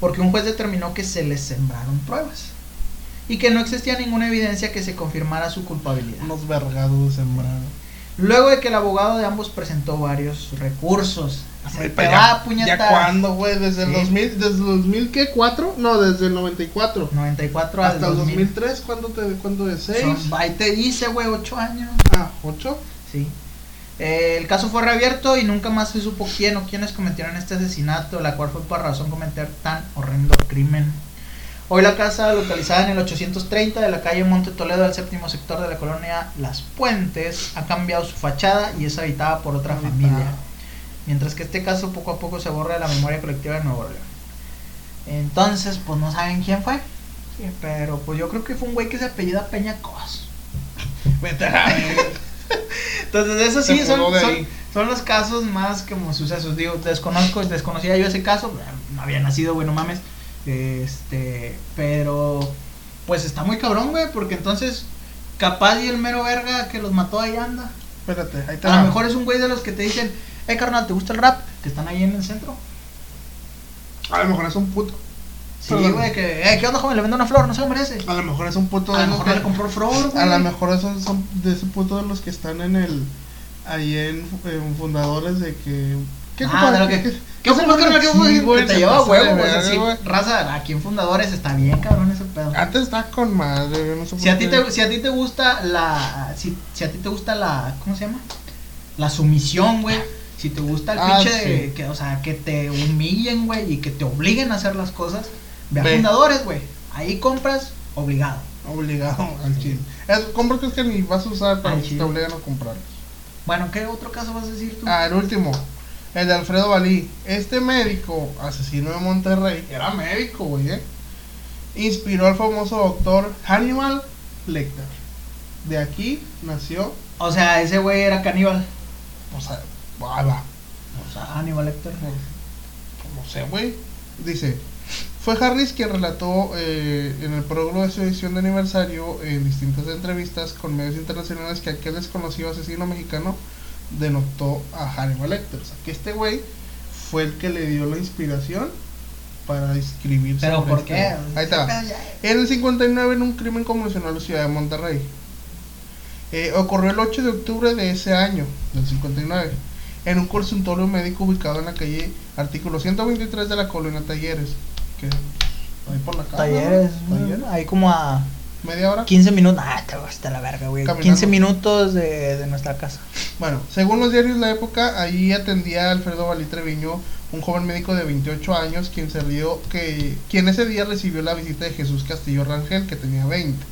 Porque un juez determinó que se les sembraron pruebas. Y que no existía ninguna evidencia que se confirmara su culpabilidad. Unos vergados sembraron. Luego de que el abogado de ambos presentó varios recursos. Ay, te va, ya. ¿Ya cuándo, güey? ¿Desde el Sí. 2000? ¿Desde el 2000 qué? ¿4? No, desde el 94. 94 al Hasta el 2000. 2003, ¿cuándo, te, ¿cuándo es? ¿6? Son- ahí te dice, güey, ocho años. Ah, ¿8? Sí. Eh, el caso fue reabierto y nunca más se supo quién o quiénes cometieron este asesinato, la cual fue por razón cometer tan horrendo crimen. Hoy la casa, localizada en el 830 de la calle Monte Toledo, del séptimo sector de la colonia Las Puentes, ha cambiado su fachada y es habitada por otra Habitada. familia. Mientras que este caso poco a poco se borra de la memoria colectiva de Nuevo León. Entonces, pues no saben quién fue. Pero pues yo creo que fue un güey que se apellida Peña Cos. Entonces, eso sí, son, son, los casos más como sucesos. Digo, desconozco, desconocía yo ese caso, no había nacido, güey, no mames. Este, pero, pues está muy cabrón, güey, porque entonces, capaz y el mero verga que los mató ahí anda. Espérate, ahí te A lo mejor es un güey de los que te dicen, hey carnal, ¿te gusta el rap? Que están ahí en el centro. A lo mejor es un puto. Sí, Perdón. güey, que, ¿qué onda, joven? Le vendo una flor, no se lo merece. A lo mejor es un puto A de lo los mejor que- le compró flor, güey. A lo mejor esos son de ese puto de los que están en el. Ahí en, en fundadores de que. ¿Qué Ah, de lo que- ¿Qué- ¿Qué ocupas, carnal? ¿Qué Sí, ocupas? güey, Que te se lleva a huevo, de güey. verga, así, güey. Raza, aquí en Fundadores está bien, cabrón, ese pedo. Antes está con madre, güey, no sé Si por a, ti qué. te, si a ti te gusta la. Si, si a ti te gusta la. ¿Cómo se llama? La sumisión, güey. Si te gusta el Ah, pinche. sí. que, o sea, que te humillen, güey. Y que te obliguen a hacer las cosas. Ve a Ve. fundadores, güey. Ahí compras obligado. Obligado al chile. Es, compra cosas que ni vas a usar, pero Al te chile. obligan a comprarlos. Bueno, ¿qué otro caso vas a decir tú? Ah, el último. El de Alfredo Balí. Este médico, asesino de Monterrey, era médico, güey, ¿eh? Inspiró al famoso doctor Hannibal Lecter. De aquí nació, O sea, ese güey era caníbal. o sea, va, va, O sea, Hannibal Lecter. no sé, güey. Dice, fue Harris quien relató eh, en el prólogo de su edición de aniversario en distintas entrevistas con medios internacionales que aquel desconocido asesino mexicano denotó a Hannibal Lecter. O sea, que este güey fue el que le dio la inspiración para escribir ¿Pero por este- qué? Ahí está. En el 59, en un crimen convencional en la ciudad de Monterrey. Eh, ocurrió el 8 de octubre de ese año, del 59, en un consultorio médico ubicado en la calle Artículo 123 de la colonia Talleres. Que ahí por la casa. Talleres. Ahí como a Media hora. 15 minutos. Ah, te vas a la verga, güey. Caminando. 15 minutos de, de nuestra casa. Bueno, según los diarios de la época, ahí atendía Alfredo Valí Treviño, un joven médico de 28 años, quien se dio que quien ese día recibió la visita de Jesús Castillo Rangel, que tenía 20.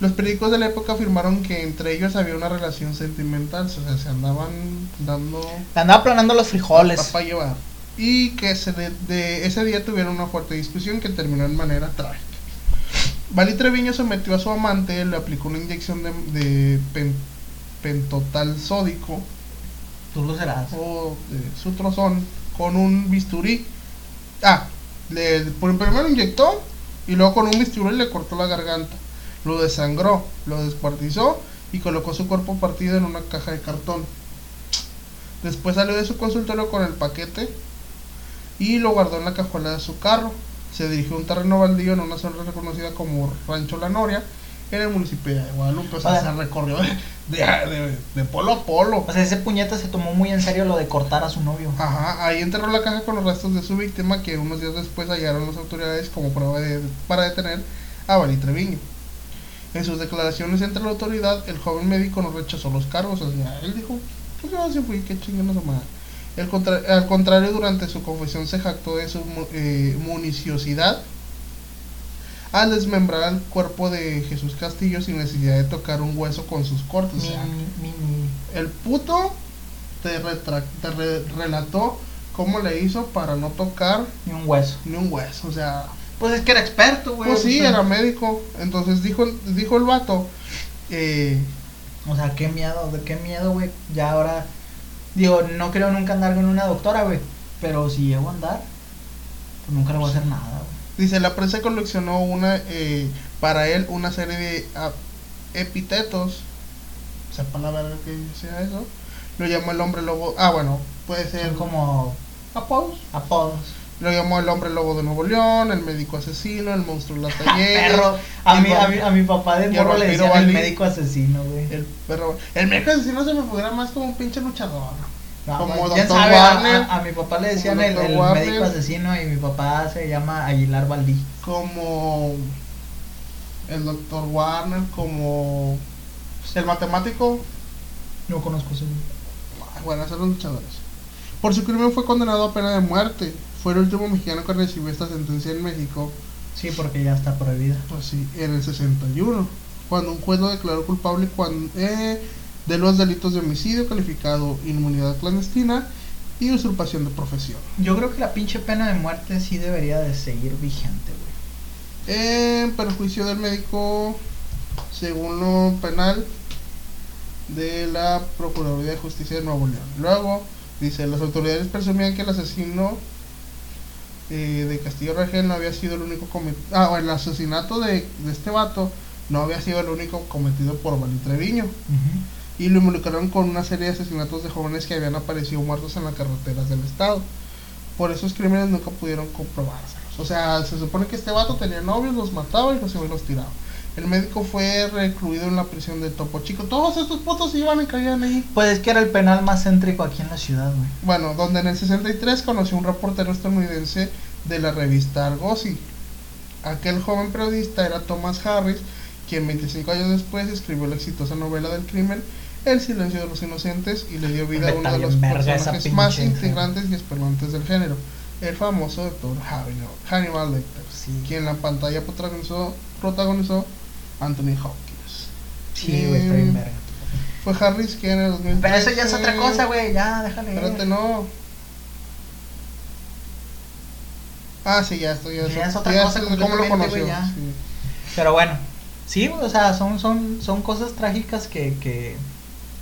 Los periódicos de la época afirmaron que entre ellos había una relación sentimental, o sea, se andaban dando Le andaba planando los frijoles. para llevar. Y que se de, de ese día tuvieron una fuerte discusión que terminó de manera trágica. Vali Treviño sometió a su amante, le aplicó una inyección de, de pen- pentotal sódico Tú lo serás. o de sutrozón con un bisturí. Ah, le, primero inyectó y luego con un bisturí le cortó la garganta. Lo desangró, lo descuartizó y colocó su cuerpo partido en una caja de cartón. Después salió de su consultorio con el paquete y lo guardó en la cajuela de su carro. Se dirigió a un terreno baldío en una zona reconocida como Rancho La Noria, en el municipio de Guadalupe. O sea, Oye. se recorrió de, de- de- de polo a polo. O sea, ese puñeta se tomó muy en serio lo de cortar a su novio. Ajá, ahí enterró la caja con los restos de su víctima que unos días después hallaron las autoridades como prueba para detener a Bali Treviño. En sus declaraciones entre la autoridad, el joven médico no rechazó los cargos, o sea, él dijo, pues yo sí fui, a su madre. El contra- al contrario, durante su confesión se jactó de su eh, municiosidad al desmembrar el cuerpo de Jesús Castillo sin necesidad de tocar un hueso con sus cortes. O sea, el puto te, te re- relató cómo le hizo para no tocar Ni un hueso. ni un hueso. O sea, Pues es que era experto, güey. pues sí, o sea, era médico. Entonces dijo, dijo el vato, eh, O sea, qué miedo, de qué miedo, güey. Ya ahora. Digo, no creo nunca andar con una doctora, güey. Pero si llego a andar, pues nunca le voy a hacer nada, güey. dice, la prensa coleccionó una, eh, para él una serie de ah, epítetos, sepa la verdad que sea eso, lo llamó el hombre lobo, ah bueno, puede ser Son como apodos. apodos. Lo llamó el hombre lobo de Nuevo León, el médico asesino, el monstruo de la Talleres, Perro. A el mí, a, mí, a mi papá de el morro le decían el Bali. médico asesino, güey. El perro. El médico asesino se me figura más como un pinche luchador. No, como güey, ¿Quién Dr. sabe? Warner. A, a mi papá le decían el, el médico asesino y mi papá se llama Aguilar Valdí. Como el doctor Warner, como el matemático. No conozco ese. Bueno, esos son los luchadores. Por su crimen fue condenado a pena de muerte. Fue el último mexicano que recibió esta sentencia en México. Sí, porque ya está prohibida. Pues sí, en el 61. Cuando un juez lo declaró culpable cuando, eh, de los delitos de homicidio calificado, inmunidad clandestina y usurpación de profesión. Yo creo que la pinche pena de muerte sí debería de seguir vigente, güey. En perjuicio del médico, según lo penal de la Procuraduría de Justicia de Nuevo León. Luego, dice, las autoridades presumían que el asesino eh, de Castillo Regel no había sido el único cometido... Ah, el asesinato de, de este vato no había sido el único cometido por Vali Treviño. Y lo involucraron con una serie de asesinatos de jóvenes que habían aparecido muertos en las carreteras del estado. Por esos crímenes nunca pudieron comprobárselos. O sea, se supone que este vato tenía novios, los mataba y los iba y los tiraba. El médico fue recluido en la prisión de Topo Chico. Todos estos putos iban y caían ahí. Pues es que era el penal más céntrico aquí en la ciudad, güey. Bueno, donde en el 63 conoció un reportero estadounidense de la revista Argosy. Aquel joven periodista era Thomas Harris, quien 25 años después escribió la exitosa novela del crimen El silencio de los inocentes y le dio vida a uno de los personajes más integrantes y espeluznantes del género, el famoso. Hannibal, Hannibal Lecter, Sí. quien en la pantalla protagonizó, protagonizó Anthony Hopkins. Sí, güey, está bien verga. Fue Harris quien en el 2013... Pero eso ya es otra cosa, güey. Ya, déjale. Espérate, no. Ah, sí, ya estoy. Ya, Ya es otra ya cosa ¿Cómo lo conoció? güey, ya. Sí. Pero bueno, sí, o sea, son, son, son cosas trágicas que, que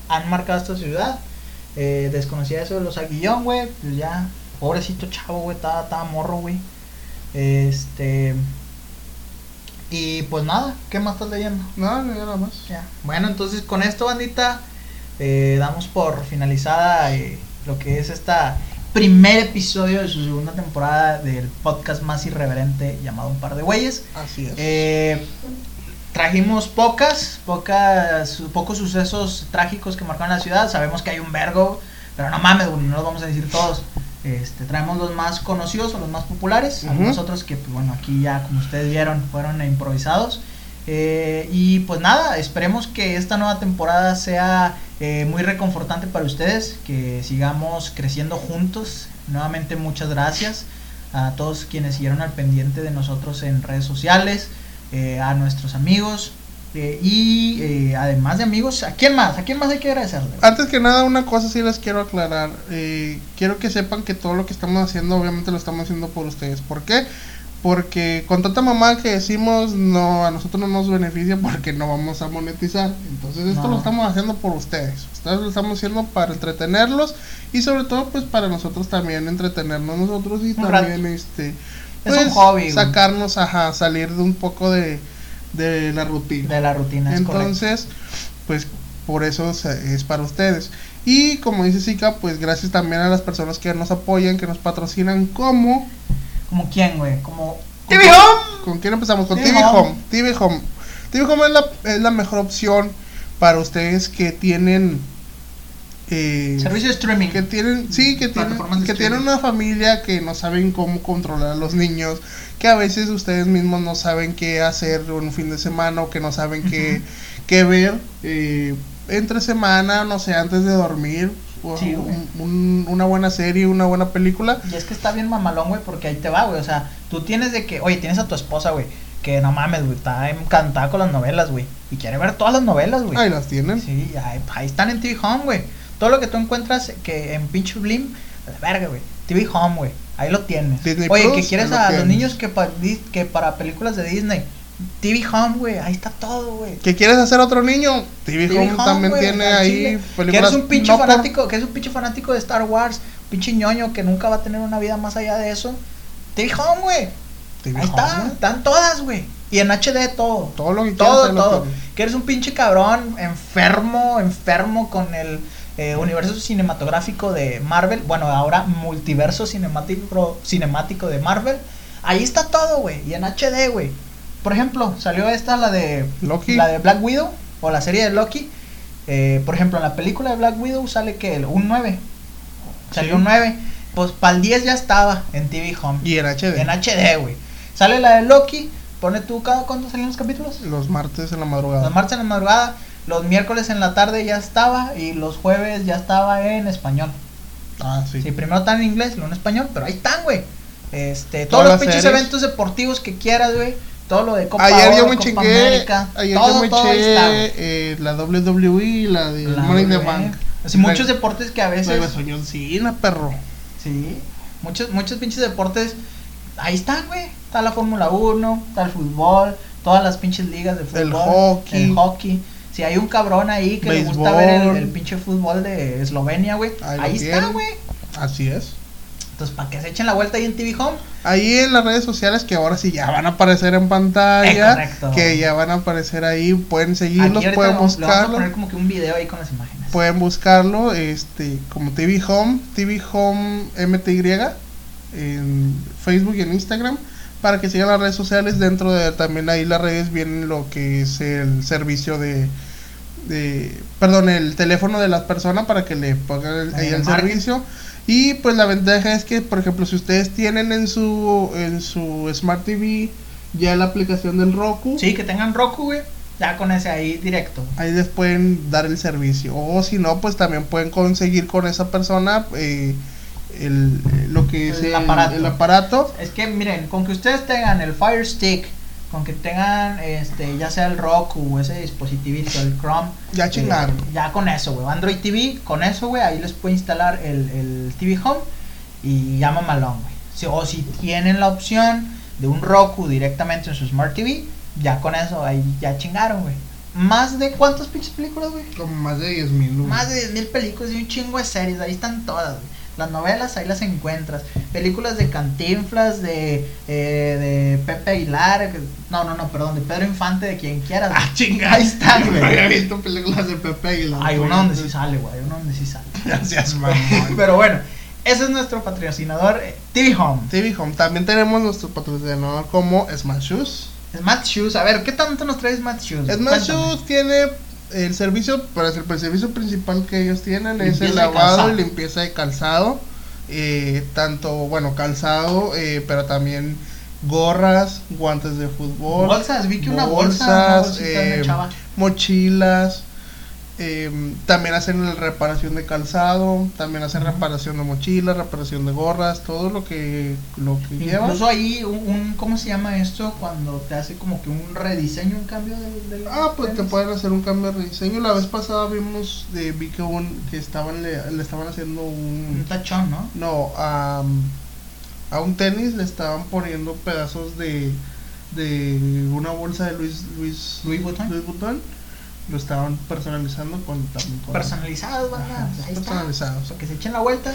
han marcado esta ciudad. Eh, desconocía eso de los aguillón, güey. Pues ya, pobrecito chavo, güey, estaba, estaba morro, güey. Este. Y pues nada, ¿qué más estás leyendo? No, no, nada más. Ya. Bueno, entonces con esto, bandita, eh, damos por finalizada eh, lo que es esta primer episodio de su segunda temporada del podcast más irreverente llamado Un par de güeyes. Así es. Eh, trajimos pocas, pocas, pocos sucesos trágicos que marcaron la ciudad. Sabemos que hay un vergo, pero no mames, no los vamos a decir todos. Este, traemos los más conocidos o los más populares. Ujú. Algunos otros que, pues, bueno, aquí ya, como ustedes vieron, fueron improvisados. Eh, y pues nada, esperemos que esta nueva temporada sea eh, muy reconfortante para ustedes, que sigamos creciendo juntos. Nuevamente muchas gracias a todos quienes siguieron al pendiente de nosotros en redes sociales, eh, a nuestros amigos, Eh, y eh, además de amigos, ¿a quién más? ¿A quién más hay que agradecerle? Antes que nada, una cosa sí les quiero aclarar. Eh, quiero que sepan que todo lo que estamos haciendo, obviamente lo estamos haciendo por ustedes. ¿Por qué? Porque con tanta mamá que decimos, no, a nosotros no nos beneficia porque no vamos a monetizar. Entonces esto No. lo estamos haciendo por ustedes. Ustedes lo estamos haciendo para entretenerlos y sobre todo pues para nosotros también entretenernos nosotros y Un también este... Es un hobby, güey. Sacarnos, ajá, salir de un poco de, de la rutina. De la rutina, es correcto. Entonces, pues por eso es para ustedes. Y como dice Zika, pues gracias también a las personas que nos apoyan, que nos patrocinan, como... ¿Como quién, güey? Como... ¿Con TV Home. ¿Con quién empezamos? Con TV TV Home. Home. TV Home. TV Home es la, es la mejor opción para ustedes que tienen... eh, Servicio de streaming. que tienen, sí, que tienen, que tienen una familia que no saben cómo controlar a los niños, que a veces ustedes mismos no saben qué hacer en un fin de semana o que no saben qué, qué ver eh, entre semana, no sé, antes de dormir, o Sí, un- una buena serie, una buena película. Y es que está bien mamalón, güey, porque ahí te va, güey. O sea, tú tienes de que, oye, tienes a tu esposa, güey, que no mames, güey, está encantada con las novelas, güey. Y quiere ver todas las novelas, güey. Ahí las tienen. Sí, ahí, ahí están en TV Home, güey. Todo lo que tú encuentras que en pinche Blim, a la verga, güey. TV Home, güey. Ahí lo tienes. Disney Oye, Plus, que quieres lo a los niños que, pa- di- que para películas de Disney. TV Home, güey. Ahí está todo, güey. ¿Que quieres hacer otro niño? TV, TV Home Home, también tiene ahí chile. Que películas. eres un pinche no por- fanático, que es un pinche fanático de Star Wars, pinche ñoño que nunca va a tener una vida más allá de eso. TV Home, güey. Ahí está, Home. están todas, güey. Y en HD todo. Todo lo que Todo, todo. Que eres un pinche cabrón enfermo, enfermo con el eh, universo cinematográfico de Marvel. Bueno, ahora multiverso cinemático, cinemático de Marvel. Ahí está todo, güey. Y en HD, güey. Por ejemplo, salió esta, la de Loki. la de Black Widow, o la serie de Loki. Eh, por ejemplo, en la película de Black Widow sale que un 9. Salió Sí. un 9. Pues para el 10 ya estaba en TV Home. Y en HD. En HD, güey. Sale la de Loki. Pone tú cada cuándo salían los capítulos. Los martes en la madrugada. Los martes en la madrugada. Los miércoles en la tarde ya estaba. Y los jueves ya estaba en español. Ah, sí. Sí, primero están en inglés, luego en español. Pero ahí están, güey. Este, todos los pinches series. eventos deportivos que quieras, güey. Todo lo de Copa ayer yo me Copa chingué, América. ayer todo, yo me todo está, eh, la WWE la de La Money in the WWE. Bank. Así, muchos deportes que a veces. John Cena, perro. Sí, muchos, muchos pinches deportes. Ahí están, güey. Está la Fórmula 1, está el fútbol, todas las pinches ligas de fútbol. El hockey. El hockey. Si hay un cabrón ahí que le gusta ver el, el pinche fútbol de Eslovenia, güey. Ahí está, güey. Así es. Entonces, para que se echen la vuelta ahí en TV Home. Ahí en las redes sociales que ahora sí ya van a aparecer en Eh, pantalla. correcto. que ya van a aparecer ahí. Pueden seguirlos, pueden vamos a buscarlo. poner como que un video ahí con las imágenes. Pueden buscarlo este como TV Home, TV Home MTY en Facebook y en Instagram para que sigan las redes sociales. Dentro de también ahí las redes vienen lo que es el servicio de, de perdón, el teléfono de las personas para que le pongan el, Ahí el servicio. Y pues la ventaja es que, por ejemplo, si ustedes tienen en su en su Smart TV ya la aplicación del Roku, Sí, que tengan Roku, güey. Ya con ese ahí directo. ahí les pueden dar el servicio. O si no, pues también pueden conseguir con esa persona eh, el, lo que es El aparato. el aparato. Es que miren, con que ustedes tengan el Fire Stick, con que tengan este, ya sea el Roku o ese dispositivito, el Chrome. Ya eh, chingaron. ya con eso, güey. Android TV, con eso, güey, ahí les puede instalar el, el TV Home y llama malón, güey. Si- o si tienen la opción de un Roku directamente en su Smart TV, ya con eso, ahí ya chingaron, güey. Más de cuántas pinches películas, güey. Como más de 10 mil. Más de 10.000 películas y un chingo de series, ahí están todas, güey. Las novelas ahí las encuentras. Películas de Cantinflas, de, eh, de Pepe Aguilar, no, no, no, perdón, de Pedro Infante, de quien quieras. Ah, chinga. Ahí están, No güey. había visto películas de Pepe Aguilar. Hay uno donde sí sale, güey, hay uno donde sí sale. Gracias, mamón. Pero bueno, ese es nuestro patrocinador, eh, TV Home. TV Home. También tenemos nuestro patrocinador como Smash Shoes. Smart Shoes, a ver, ¿qué tanto nos trae Smart Shoes? Smash Cuéntame. Shoes tiene el servicio, para el, el servicio principal que ellos tienen es el lavado y limpieza de calzado. eh, tanto, bueno, calzado, eh, pero también gorras, guantes de fútbol. Bolsas, vi que una bolsa, una bolsas, eh, mochilas. Eh, también hacen la reparación de calzado, también hacen reparación de mochilas, reparación de gorras, todo lo que, lo que. Incluso ahí un, un- ¿cómo se llama esto? Cuando te hace como que un rediseño, un cambio del... del Ah, pues te pueden hacer un cambio de rediseño. La vez pasada vimos, de, vi que, un, que estaban, le, le estaban haciendo Un un... tachón, ¿no? No, a, a un tenis le estaban poniendo pedazos de, de una bolsa de Luis, Luis, Louis Vuitton. Louis Vuitton. Lo estaban personalizando con también con- Personalizados, banda. Ajá, Ahí está. personalizados. Para que se echen la vuelta.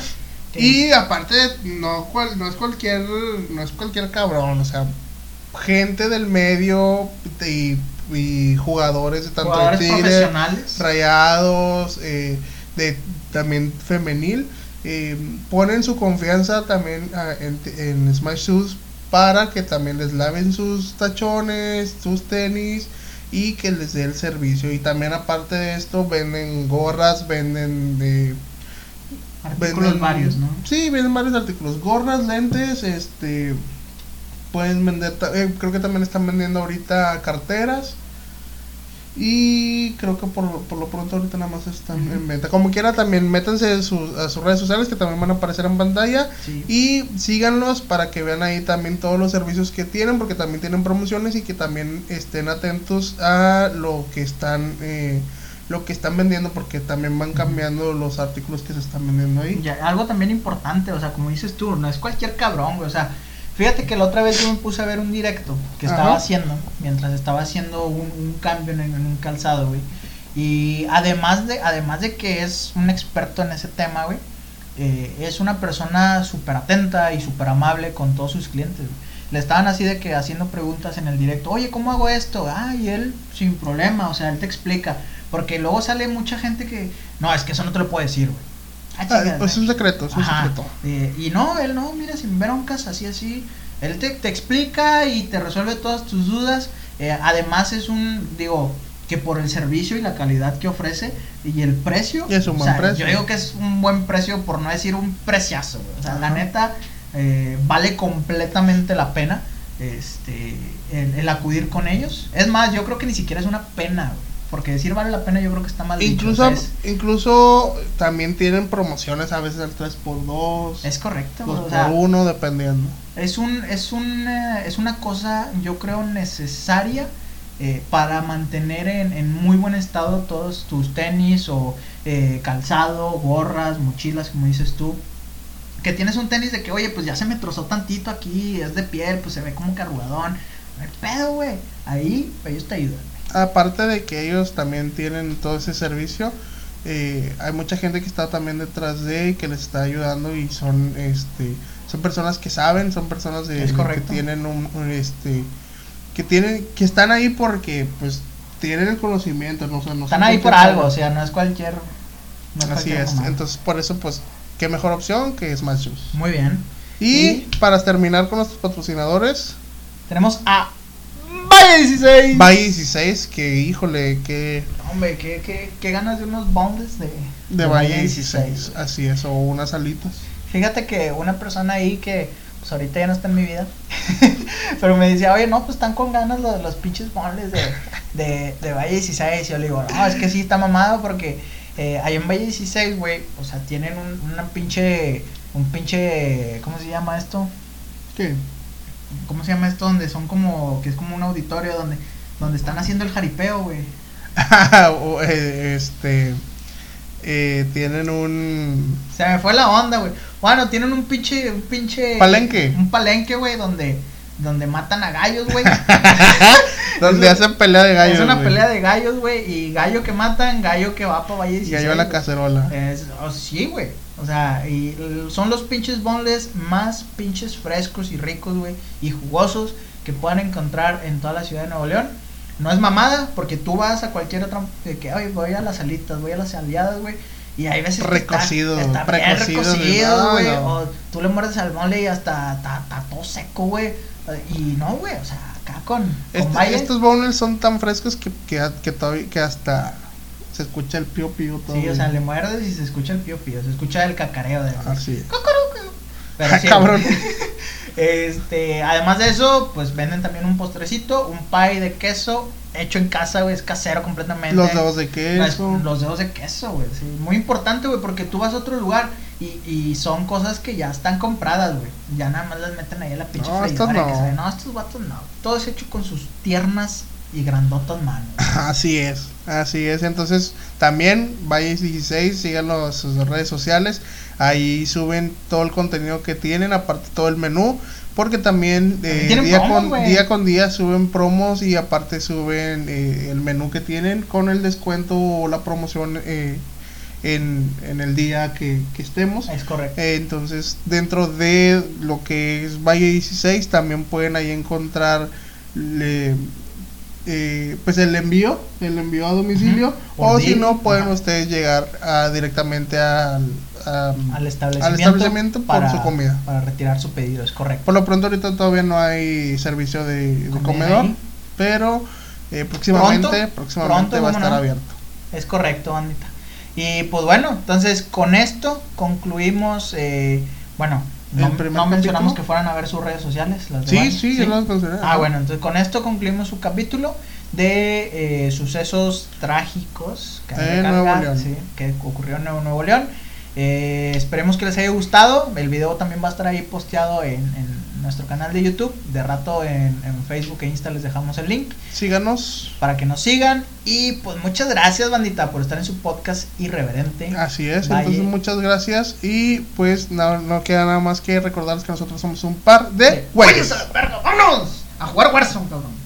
Y aparte, no, cual, no es cualquier, no es cualquier cabrón, o sea, gente del medio y, y jugadores de tanto jugadores de Tigres, profesionales. rayados, eh, de también femenil, eh, ponen su confianza también ah, en, en Smash Shoes para que también les laven sus tachones, sus tenis y que les dé el servicio. Y también aparte de esto venden gorras, venden de Artículos Venden- varios, ¿no? Sí, venden varios artículos. Gorras, lentes, este. Pueden vender. eh, creo que también están vendiendo ahorita carteras. Y creo que por, por lo pronto ahorita nada más están en venta. Como quiera, también métanse a sus, a sus redes sociales que también van a aparecer en pantalla. Sí. Y síganlos para que vean ahí también todos los servicios que tienen, porque también tienen promociones y que también estén atentos a lo que están eh, lo que están vendiendo, porque también van cambiando los artículos que se están vendiendo ahí. Ya, algo también importante, o sea, como dices tú, no es cualquier cabrón, güey, o sea, fíjate que la otra vez yo me puse a ver un directo que estaba Ajá. haciendo, mientras estaba haciendo un, un cambio en, en un calzado, güey, y además de, además de que es un experto en ese tema, güey, eh, es una persona súper atenta y súper amable con todos sus clientes, güey. Le estaban así de que haciendo preguntas en el directo, oye, ¿cómo hago esto? Ah, y él sin problema, o sea, él te explica. Porque luego sale mucha gente que, no, es que eso no te lo puedo decir, güey. Ah, Ah, pues es un secreto, es un Ajá. secreto. Eh, y no, él no, mira, sin broncas, así, así. Él te, te explica y te resuelve todas tus dudas. Eh, además es un, digo, que por el servicio y la calidad que ofrece y el precio. Y es un o buen sea, precio. Yo digo que es un buen precio, por no decir un preciazo, güey. O sea, la neta, eh, vale completamente la pena este el, el acudir con ellos. Es más, yo creo que ni siquiera es una pena, güey. Porque decir vale la pena, yo creo que está mal dicho, Incluso, o sea, es, incluso también tienen promociones a veces al 3x2, es correcto, 2 o sea, por 1 dependiendo. Es un, es un, eh, es una cosa, yo creo, necesaria eh, para mantener en, en muy buen estado todos tus tenis o eh, calzado, gorras, mochilas, como dices tú. Que tienes un tenis de que, oye, pues ya se me trozó tantito aquí, es de piel, pues se ve como carrugadón. No hay pedo, güey. Ahí ellos te ayudan. Aparte de que ellos también tienen todo ese servicio, eh, hay mucha gente que está también detrás de y que les está ayudando y son este son personas que saben, son personas de, Es que tienen un, un, este que tienen que están ahí porque pues tienen el conocimiento, no, o sea, no Están ahí por algo, o sea, no es cualquier. No es Así cualquier es. Entonces, por eso pues qué mejor opción que Smash Shoes. Muy bien. Y, Y- para terminar con nuestros patrocinadores, Tenemos a Valle 16. Valle 16, que híjole, que Hombre, qué, qué, qué ganas de unos bondes de, de Valle 16, así es, o unas alitas. Fíjate que una persona ahí que pues ahorita ya no está en mi vida, pero me decía, oye, no, pues están con ganas los, los pinches bondes de, de, de Valle 16. Y yo le digo, no, es que sí está mamado porque eh, ahí en Valle 16, güey, o sea, tienen un, una pinche, un pinche, ¿cómo se llama esto? ¿Qué? ¿Cómo se llama esto? Donde son como, que es como un auditorio donde, donde están haciendo el jaripeo, güey. O, eh, este eh, tienen un Se me fue la onda, güey. Bueno, tienen un pinche, un pinche... Palenque. Un palenque, güey, donde, donde matan a gallos, güey. donde Es- hacen pelea de gallos. es una pelea de gallos, güey. Y gallo que matan, gallo que va para Valle y 16. gallo a la cacerola. Es, oh, sí, güey. O sea, y son los pinches bonles más pinches frescos y ricos, güey. Y jugosos que puedan encontrar en toda la ciudad de Nuevo León. No es mamada, porque tú vas a cualquier otra. De que, "Ay, voy a las alitas, voy a las aliadas, güey. Y hay veces que Recocido, está, bien recocido, güey. no. O tú le muerdes al mole y hasta está, todo seco, güey. Y no, güey. O sea, acá con, con Este- estos boneless son tan frescos que, que, que, todavía, que hasta se escucha el pío pío todo. Sí, o sea, le muerdes y se escucha el pío pío, se escucha el cacareo de Así es. Pero sí, Cabrón. Este, además de eso, pues venden también un postrecito, un pie de queso hecho en casa, güey, es casero completamente. Los dedos de queso. Los dedos de queso, güey. Sí. Muy importante, güey, porque tú vas a otro lugar y, y son cosas que ya están compradas, güey. Ya nada más las meten ahí a la pinche No, freidora estos que no. sabe, no, estos vatos no. Todo es hecho con sus tiernas y grandotas manos. Así es, así es. Entonces, también Valles 16, síganlo en sus redes sociales. Ahí suben todo el contenido que tienen, aparte todo el menú. Porque también, eh, día, promos, con, día con día suben promos y aparte suben eh, el menú que tienen con el descuento o la promoción eh, en, en el día que, que estemos. Es correcto. Eh, entonces, dentro de lo que es Valle 16, también pueden ahí encontrar le- eh, pues el envío, el envío a domicilio, o si no, pueden ajá. ustedes llegar a- directamente al, a- al establecimiento, al establecimiento por para, su comida. Para retirar su pedido, es correcto. Por lo pronto, ahorita todavía no hay servicio de, de comedor, ahí. pero eh, próximamente, Pronto, próximamente pronto, va a estar no. abierto. Es correcto, bandita. Y pues bueno, entonces con esto concluimos. eh, bueno, no, mencionamos que fueran a ver sus redes sociales. Las de Sí, Vani, sí. Ah, bueno, entonces con esto concluimos su capítulo de eh, sucesos trágicos que, León. sí, que ocurrió en Nuevo, Nuevo León. Eh, esperemos que les haya gustado. El video también va a estar ahí posteado en, en nuestro canal de YouTube. De rato en, en Facebook e Insta les dejamos el link Síganos. para que nos sigan. Y pues muchas gracias, bandita, por estar en su podcast irreverente. Así es, Valle. entonces muchas gracias y pues no, no queda nada más que recordarles que nosotros somos un par de güeyes. ¡Vámonos! A jugar Warzone, cabrón.